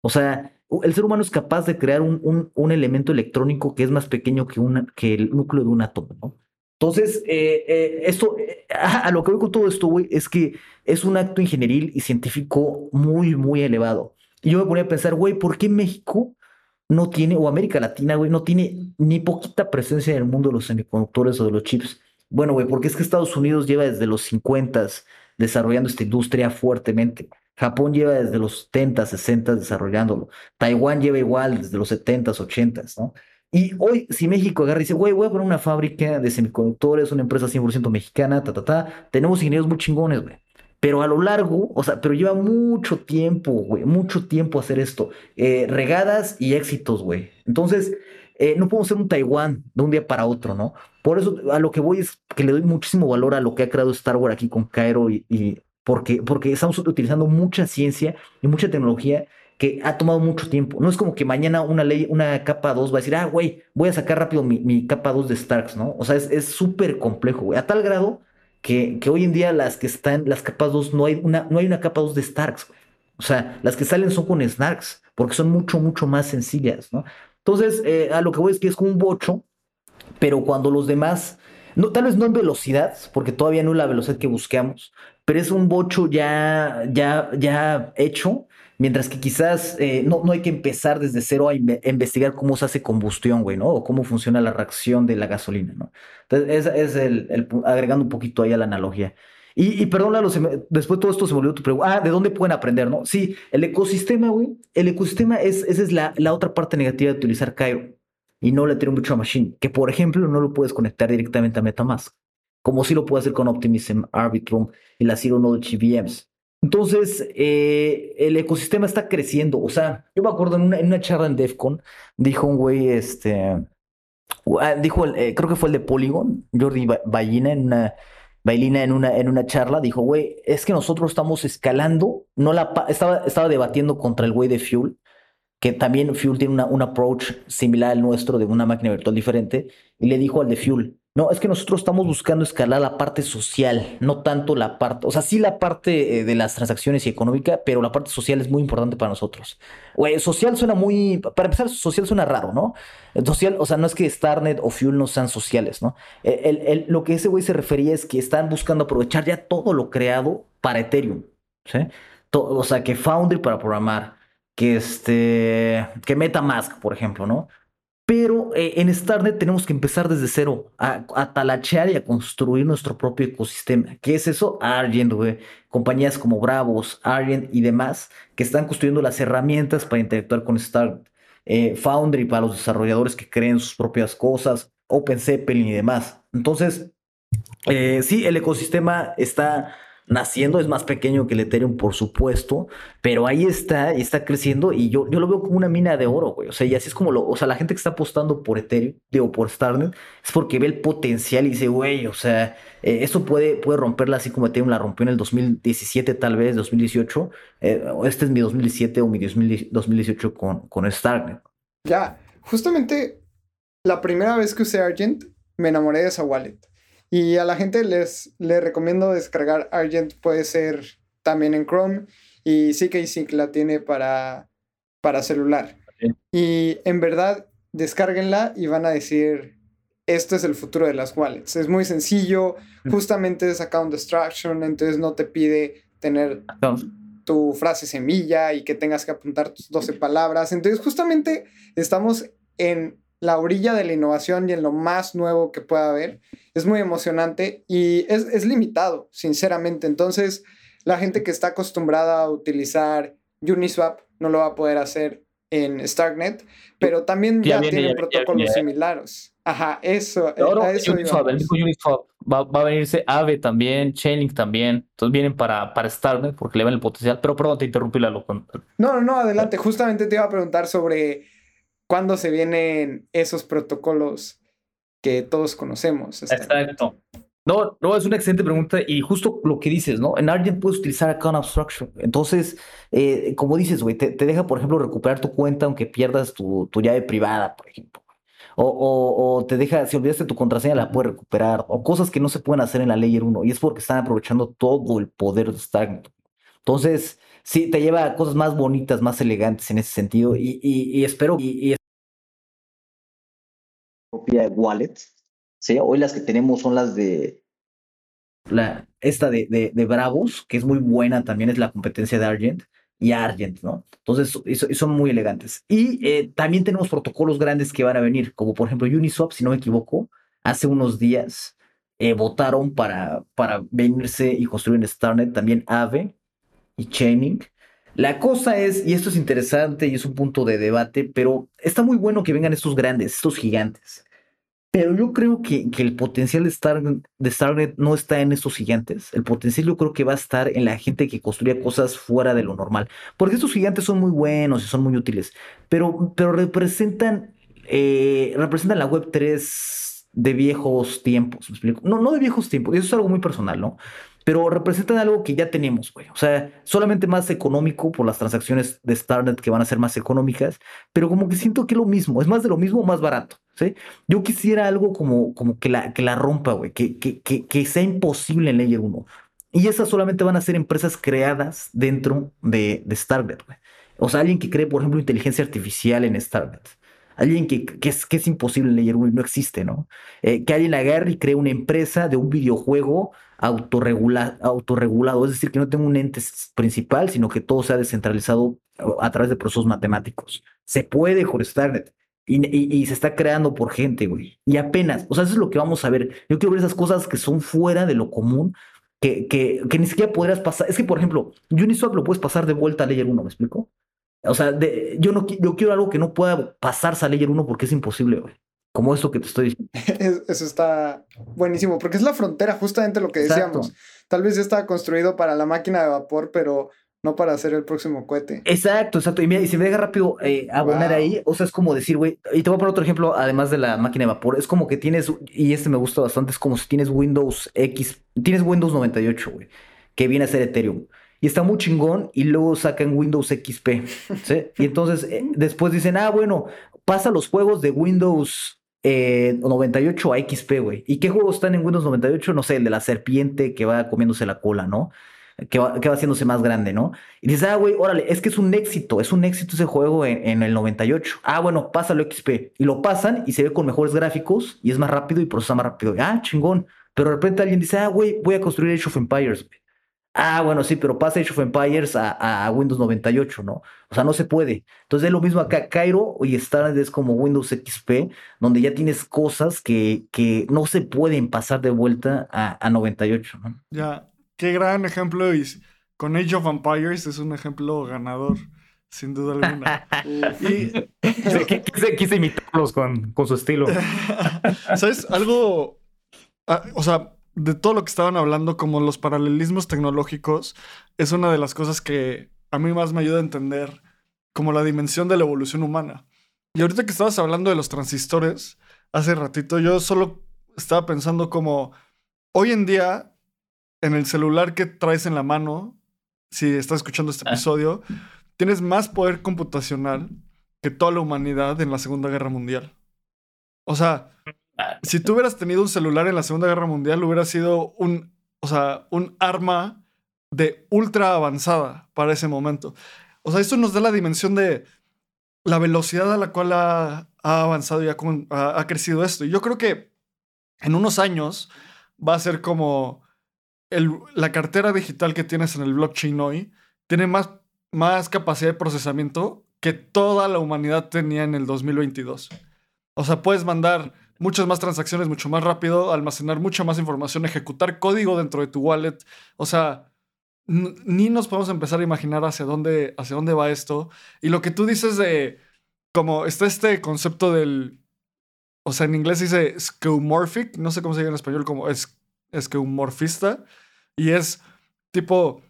O sea, el ser humano es capaz de crear un, un, elemento electrónico que es más pequeño que, que el núcleo de un átomo, ¿no? Entonces, eh, eh, esto, eh, a, lo que veo con todo esto, güey, es que es un acto ingenieril y científico muy, muy elevado. Y yo me ponía a pensar, güey, ¿por qué México no tiene, o América Latina, güey, no tiene ni poquita presencia en el mundo de los semiconductores o de los chips? Bueno, güey, porque es que Estados Unidos lleva desde los 50 desarrollando esta industria fuertemente. Japón lleva desde los 70, 60 desarrollándolo. Taiwán lleva igual desde los 70, 80, ¿no? Y hoy, si México agarra y dice, güey, voy a poner una fábrica de semiconductores, una empresa 100% mexicana, ta, ta, ta, tenemos ingenieros muy chingones, güey. Pero a lo largo, o sea, pero lleva mucho tiempo, güey, mucho tiempo hacer esto. Eh, regadas y éxitos, güey. Entonces, eh, no podemos ser un Taiwán de un día para otro, ¿no? Por eso a lo que voy es que le doy muchísimo valor a lo que ha creado Star Wars aquí con Cairo y, porque, porque estamos utilizando mucha ciencia y mucha tecnología que ha tomado mucho tiempo. No es como que mañana una ley, una capa 2 va a decir, ah, güey, voy a sacar rápido mi, capa 2 de Starks, ¿no? O sea, es súper complejo, güey. A tal grado que, que, hoy en día las que están, las capas 2, no hay una, no hay una capa 2 de Starks, güey. O sea, las que salen son con Snarks, porque son mucho, mucho más sencillas, ¿no? Entonces, eh, a lo que voy es que es como un bocho, pero cuando los demás, no, tal vez no en velocidad, porque todavía no es la velocidad que buscamos, pero es un bocho ya, ya, ya hecho, mientras que quizás eh, no, no hay que empezar desde cero a, investigar cómo se hace combustión, güey, ¿no? O cómo funciona la reacción de la gasolina, ¿no? Entonces, es, es el, agregando un poquito ahí a la analogía. Y, y perdón, Lalo, después de todo esto se me olvidó tu pregunta. Ah, ¿de dónde pueden aprender, no? Sí, el ecosistema, güey. El ecosistema es, esa es la, la otra parte negativa de utilizar Cairo y no le tiene mucho a Machine, que por ejemplo no lo puedes conectar directamente a MetaMask como sí lo puede hacer con Optimism, Arbitrum y las Zero Knowledge VMs. Entonces, eh, el ecosistema está creciendo. O sea, yo me acuerdo en una, charla en DEFCON, dijo un güey, este, ah, dijo, eh, creo que fue el de Polygon, Jordi Ballina, en una, Bailina en una, en una charla, dijo, güey, es que nosotros estamos escalando, no la, estaba, estaba debatiendo contra el güey de Fuel, que también Fuel tiene una, un approach similar al nuestro de una máquina virtual diferente, y le dijo al de Fuel, no, es que nosotros estamos buscando escalar la parte social, no tanto la parte, o sea, sí la parte eh, de las transacciones y económica, pero la parte social es muy importante para nosotros. Güey, social suena muy, para empezar, social suena raro, ¿no? Social, o sea, no es que Starnet o Fuel no sean sociales, ¿no? El, lo que ese güey se refería es que están buscando aprovechar ya todo lo creado para Ethereum, ¿sí? o sea, que Foundry para programar, que este, que MetaMask, por ejemplo, ¿no? Pero eh, en Starnet tenemos que empezar desde cero, a, talachear y a construir nuestro propio ecosistema. ¿Qué es eso? Argent, güey. Compañías como Bravos, Argent y demás que están construyendo las herramientas para interactuar con Starnet. Eh, Foundry para los desarrolladores que creen sus propias cosas, Open Zeppelin y demás. Entonces, eh, sí, el ecosistema está naciendo, es más pequeño que el Ethereum, por supuesto, pero ahí está y está creciendo y yo, yo lo veo como una mina de oro, güey. O sea, y así es como lo, o sea, la gente que está apostando por Ethereum, digo, por Starnet, es porque ve el potencial y dice, güey, o sea, eh, esto puede, puede romperla así como Ethereum la rompió en el 2017, tal vez, 2018. Eh, este es mi 2017 o mi 2018 con, con Starnet. Ya, justamente la primera vez que usé Argent, me enamoré de esa wallet. Y a la gente les, les recomiendo descargar Argent, puede ser también en Chrome y CK la tiene para, para celular. Y en verdad, descárguenla y van a decir, esto es el futuro de las wallets. Es muy sencillo, justamente es account destruction, entonces no te pide tener tu frase semilla y que tengas que apuntar tus 12 palabras. Entonces justamente estamos en la orilla de la innovación y en lo más nuevo que pueda haber. Es muy emocionante y es, limitado, sinceramente. Entonces, la gente que está acostumbrada a utilizar Uniswap no lo va a poder hacer en Starknet, pero también ya, tienen protocolos similares. Ajá, eso. Ahora, eso Uniswap, el mismo Uniswap va, va, a venirse Aave también, Chainlink también. Entonces vienen para, para Starknet porque le ven el potencial. Pero perdón, te interrumpí la loca. No, no, adelante. Justamente te iba a preguntar sobre cuándo se vienen esos protocolos que todos conocemos. Exacto. No, no, es una excelente pregunta y justo lo que dices, ¿no? En Argent puedes utilizar account abstraction. Entonces, eh, como dices, güey, te, deja, por ejemplo, recuperar tu cuenta aunque pierdas tu, tu llave privada, por ejemplo. O, o, te deja, si olvidaste tu contraseña, la puedes recuperar. O cosas que no se pueden hacer en la Layer 1. Y es porque están aprovechando todo el poder de Stagnant. Entonces, sí, te lleva a cosas más bonitas, más elegantes en ese sentido. Y, y, espero. Y, propia wallet. ¿sí? Hoy las que tenemos son las de. La, esta de, de, de Bravos, que es muy buena también, es la competencia de Argent y Argent, ¿no? Entonces, son muy elegantes. Y eh, también tenemos protocolos grandes que van a venir, como por ejemplo Uniswap, si no me equivoco, hace unos días eh, votaron para, para venirse y construir en Starnet también Aave y Chaining. La cosa es, y esto es interesante y es un punto de debate, pero está muy bueno que vengan estos grandes, estos gigantes. Pero yo creo que, que el potencial de, Star, de Starnet no está en estos gigantes. El potencial yo creo que va a estar en la gente que construye cosas fuera de lo normal. Porque estos gigantes son muy buenos y son muy útiles. Pero, pero representan, eh, representan la Web 3 de viejos tiempos. ¿me explico? No, no de viejos tiempos. Eso es algo muy personal, ¿no? Pero representan algo que ya tenemos, güey. O sea, solamente más económico por las transacciones de Starnet que van a ser más económicas, pero como que siento que es lo mismo, es más de lo mismo, más barato, ¿sí? Yo quisiera algo como, como que, la, que la rompa, güey, que, que, que, sea imposible en Layer 1. Y esas solamente van a ser empresas creadas dentro de, de Starnet, güey. O sea, alguien que cree, por ejemplo, inteligencia artificial en Starnet. Alguien que, que, es, que es imposible en Layer 1 y no existe, ¿no? Eh, que alguien agarre y cree una empresa de un videojuego autorregula, autorregulado, es decir, que no tenga un ente principal, sino que todo sea descentralizado a través de procesos matemáticos. Se puede con Starnet. Y, y, se está creando por gente, güey. Y apenas, o sea, eso es lo que vamos a ver. Yo quiero ver esas cosas que son fuera de lo común, que, que, que ni siquiera podrías pasar. Es que, por ejemplo, Uniswap lo puedes pasar de vuelta a Layer 1, ¿me explico? O sea, de, yo, no, yo quiero algo que no pueda pasarse a Layer 1 porque es imposible, güey. Como esto que te estoy diciendo. Eso está buenísimo, porque es la frontera, justamente lo que decíamos. Tal vez ya estaba construido para la máquina de vapor, pero no para hacer el próximo cohete. Exacto, exacto. Y mira, y si me deja rápido eh, abonar ahí, o sea, es como decir, güey, y te voy a poner otro ejemplo, además de la máquina de vapor, es como que tienes, y este me gusta bastante, es como si tienes Windows X, tienes Windows 98, güey, que viene a ser Ethereum y está muy chingón y luego sacan Windows XP, ¿sí? Y entonces eh, después dicen, ah, bueno, pasa los juegos de Windows 98 eh, a XP, güey. ¿Y qué juegos están en Windows 98? No sé, el de la serpiente que va comiéndose la cola, ¿no? Que va, que va haciéndose más grande, ¿no? Y dices, ah, güey, órale, es que es un éxito, es un éxito ese juego en, el 98. Ah, bueno, pásalo XP. Y lo pasan y se ve con mejores gráficos y es más rápido y procesa más rápido. Ah, chingón. Pero de repente alguien dice, ah, güey, voy a construir Age of Empires, güey. Ah, bueno, sí, pero pasa Age of Empires a, a, Windows 98, ¿no? O sea, no se puede. Entonces es lo mismo acá. Cairo y Starnet es como Windows XP, donde ya tienes cosas que, que no se pueden pasar de vuelta a, a 98, ¿no? Ya, qué gran ejemplo. Y con Age of Empires es un ejemplo ganador, sin duda alguna. y, quise, quise, imitarlos con, con su estilo. ¿Sabes? Algo... Ah, o sea, de todo lo que estaban hablando, como los paralelismos tecnológicos, es una de las cosas que a mí más me ayuda a entender como la dimensión de la evolución humana. Y ahorita que estabas hablando de los transistores, hace ratito yo solo estaba pensando como hoy en día en el celular que traes en la mano, si estás escuchando este ah. episodio, tienes más poder computacional que toda la humanidad en la Segunda Guerra Mundial. O sea, si tú hubieras tenido un celular en la Segunda Guerra Mundial, hubiera sido un, o sea, un arma de ultra avanzada para ese momento. O sea, esto nos da la dimensión de la velocidad a la cual ha, avanzado y ha, crecido esto. Y yo creo que en unos años va a ser como la cartera digital que tienes en el blockchain hoy tiene más, más capacidad de procesamiento que toda la humanidad tenía en el 2022. O sea, puedes mandar muchas más transacciones mucho más rápido, almacenar mucha más información, ejecutar código dentro de tu wallet. O sea, ni nos podemos empezar a imaginar hacia dónde, hacia dónde va esto. Y lo que tú dices de, como está este concepto del, o sea, en inglés dice skeuomorphic, no sé cómo se dice en español, como es, skeuomorfista. Y es tipo,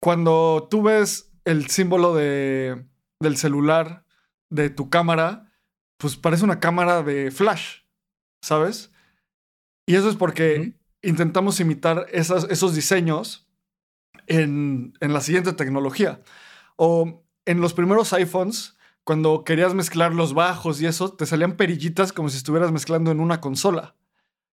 cuando tú ves el símbolo de, del celular de tu cámara, pues parece una cámara de flash, ¿sabes? Y eso es porque intentamos imitar esas, esos diseños en, en la siguiente tecnología. O en los primeros iPhones, cuando querías mezclar los bajos y eso, te salían perillitas como si estuvieras mezclando en una consola.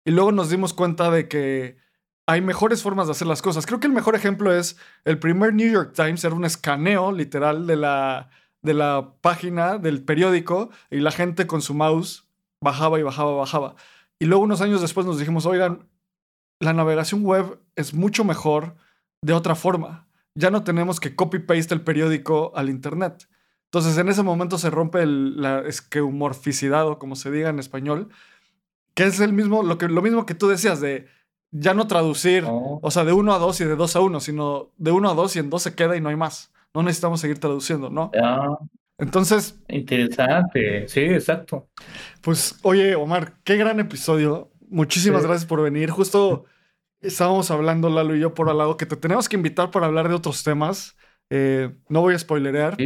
Y luego nos dimos cuenta de que hay mejores formas de hacer las cosas. Creo que el mejor ejemplo es el primer New York Times, era un escaneo literal de la, de la página del periódico y la gente con su mouse bajaba y bajaba, bajaba. Y luego unos años después nos dijimos, oigan, la navegación web es mucho mejor de otra forma. Ya no tenemos que copy-paste el periódico al Internet. Entonces, en ese momento se rompe el, la esqueumorficidad, o como se diga en español, que es el mismo, lo, que, lo mismo que tú decías de ya no traducir, oh. o sea, de uno a dos y de dos a uno, sino de uno a dos y en dos se queda y no hay más. No necesitamos seguir traduciendo, ¿no? Entonces. Interesante, sí, exacto. Pues, oye, Omar, qué gran episodio. Muchísimas gracias por venir. Justo estábamos hablando, Lalo y yo, por al lado, que te tenemos que invitar para hablar de otros temas. Eh, no voy a spoilerear,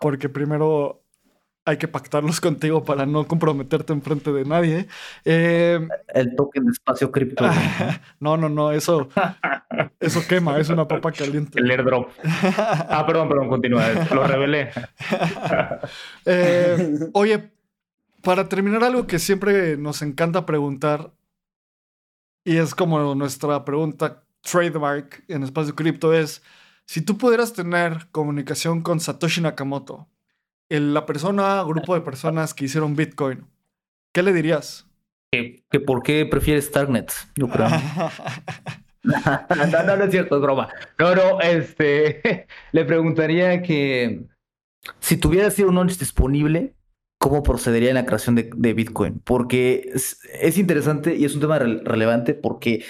porque primero hay que pactarlos contigo para no comprometerte enfrente de nadie. Eh, el token de espacio cripto. no, no, no, eso, eso quema, es una papa caliente. El airdrop. Ah, perdón, perdón, continúa, lo revelé. Eh, oye, para terminar, algo que siempre nos encanta preguntar y es como nuestra pregunta trademark en espacio cripto es, si tú pudieras tener comunicación con Satoshi Nakamoto, la persona, grupo de personas que hicieron Bitcoin, ¿qué le dirías? Que, por qué prefieres Starknet, yo creo. no, no, no es cierto, es broma. No, no, este, le preguntaría que si tuviera sido un knowledge disponible, cómo procedería en la creación de, Bitcoin, porque es, interesante y es un tema relevante porque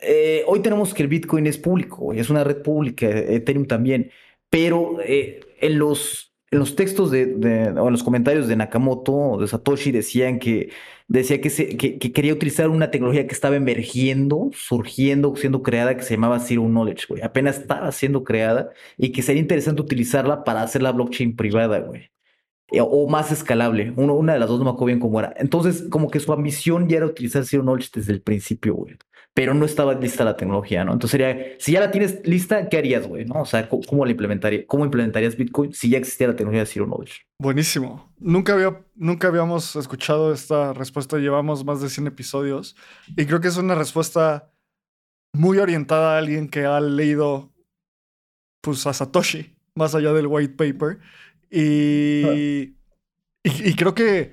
eh, hoy tenemos que el Bitcoin es público, es una red pública, Ethereum también, pero eh, en los en los textos de, o en los comentarios de Nakamoto de Satoshi decían que decía que, se, que, quería utilizar una tecnología que estaba emergiendo, surgiendo, siendo creada, que se llamaba Zero Knowledge, güey. Apenas estaba siendo creada y que sería interesante utilizarla para hacer la blockchain privada, güey. Eh, o más escalable. una de las dos no me acuerdo bien cómo era. Entonces, como que su ambición ya era utilizar Zero Knowledge desde el principio, güey. Pero no estaba lista la tecnología, ¿no? Entonces sería, si ya la tienes lista, ¿qué harías, güey? ¿No? O sea, ¿cómo, la implementaría, ¿cómo implementarías Bitcoin si ya existiera la tecnología de Zero Knowledge? Buenísimo. Nunca, había, nunca habíamos escuchado esta respuesta. Llevamos más de 100 episodios. Y creo que es una respuesta muy orientada a alguien que ha leído pues, a Satoshi, más allá del white paper. Y, y, creo que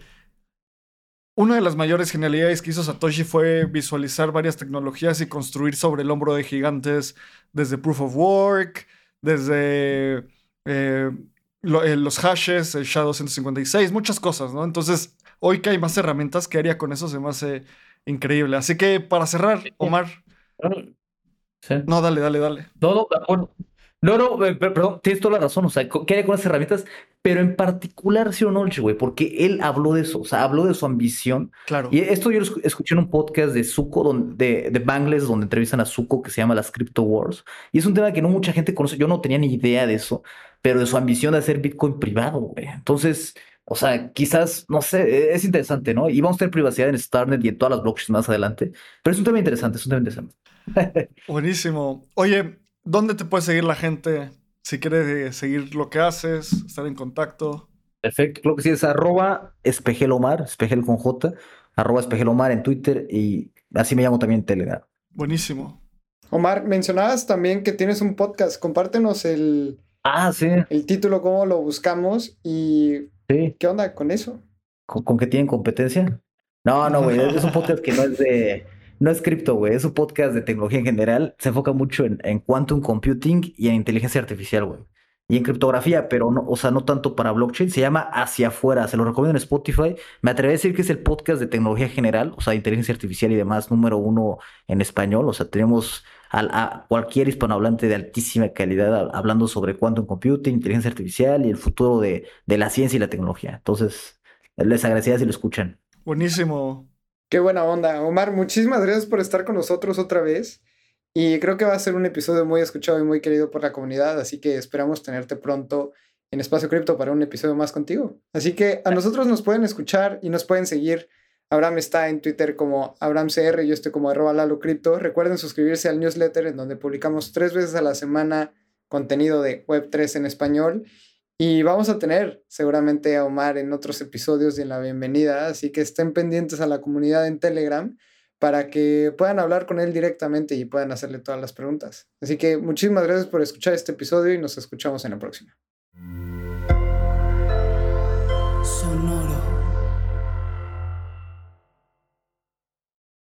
una de las mayores genialidades que hizo Satoshi fue visualizar varias tecnologías y construir sobre el hombro de gigantes desde Proof of Work, desde eh, eh, los hashes, el SHA-256, muchas cosas, ¿no? Entonces, hoy que hay más herramientas, ¿qué haría con eso? Se me hace increíble. Así que para cerrar, Omar. No, dale, dale, dale. Todo, no, no, no, eh, perdón, tienes toda la razón, o sea, ¿qué hay con esas herramientas? Pero en particular Zero Knowledge, güey, porque él habló de eso, o sea, habló de su ambición. Claro. Y esto yo lo escuché en un podcast de Zuko, donde, de, Bangles, donde entrevistan a Zuko, que se llama Las Crypto Wars. Y es un tema que no mucha gente conoce, yo no tenía ni idea de eso, pero de su ambición de hacer Bitcoin privado, güey. Entonces, o sea, quizás, no sé, es interesante, ¿no? Y vamos a tener privacidad en Starnet y en todas las blockchains más adelante, pero es un tema interesante, es un tema interesante. Buenísimo. Oye, ¿Dónde te puede seguir la gente si quiere seguir lo que haces, estar en contacto? Perfecto, creo que sí, es arroba espejelomar, espejel con J, arroba espejelomar en Twitter y así me llamo también en Telegram. Buenísimo. Omar, mencionabas también que tienes un podcast. Compártenos el, ah, sí. el título, cómo lo buscamos y qué onda con eso. ¿Con, ¿Con, que tienen competencia? No, no, güey, es un podcast que no es de no es cripto, güey, es un podcast de tecnología en general. Se enfoca mucho en, quantum computing y en inteligencia artificial, güey. Y en criptografía, pero no, o sea, no tanto para blockchain. Se llama Hacia afuera. Se lo recomiendo en Spotify. Me atrevo a decir que es el podcast de tecnología general, o sea, inteligencia artificial y demás, número uno en español. O sea, tenemos a, cualquier hispanohablante de altísima calidad hablando sobre quantum computing, inteligencia artificial y el futuro de, de la ciencia y la tecnología. Entonces, les agradecería si lo escuchan. Buenísimo. Qué buena onda. Omar, muchísimas gracias por estar con nosotros otra vez. Y creo que va a ser un episodio muy escuchado y muy querido por la comunidad, así que esperamos tenerte pronto en Espacio Cripto para un episodio más contigo. Así que a nosotros nos pueden escuchar y nos pueden seguir. Abraham está en Twitter como AbrahamCR, yo estoy como arroba Lalo Cripto. Recuerden suscribirse al newsletter en donde publicamos tres veces a la semana contenido de Web3 en español. Y vamos a tener seguramente a Omar en otros episodios y en la bienvenida, así que estén pendientes a la comunidad en Telegram para que puedan hablar con él directamente y puedan hacerle todas las preguntas. Así que muchísimas gracias por escuchar este episodio y nos escuchamos en la próxima.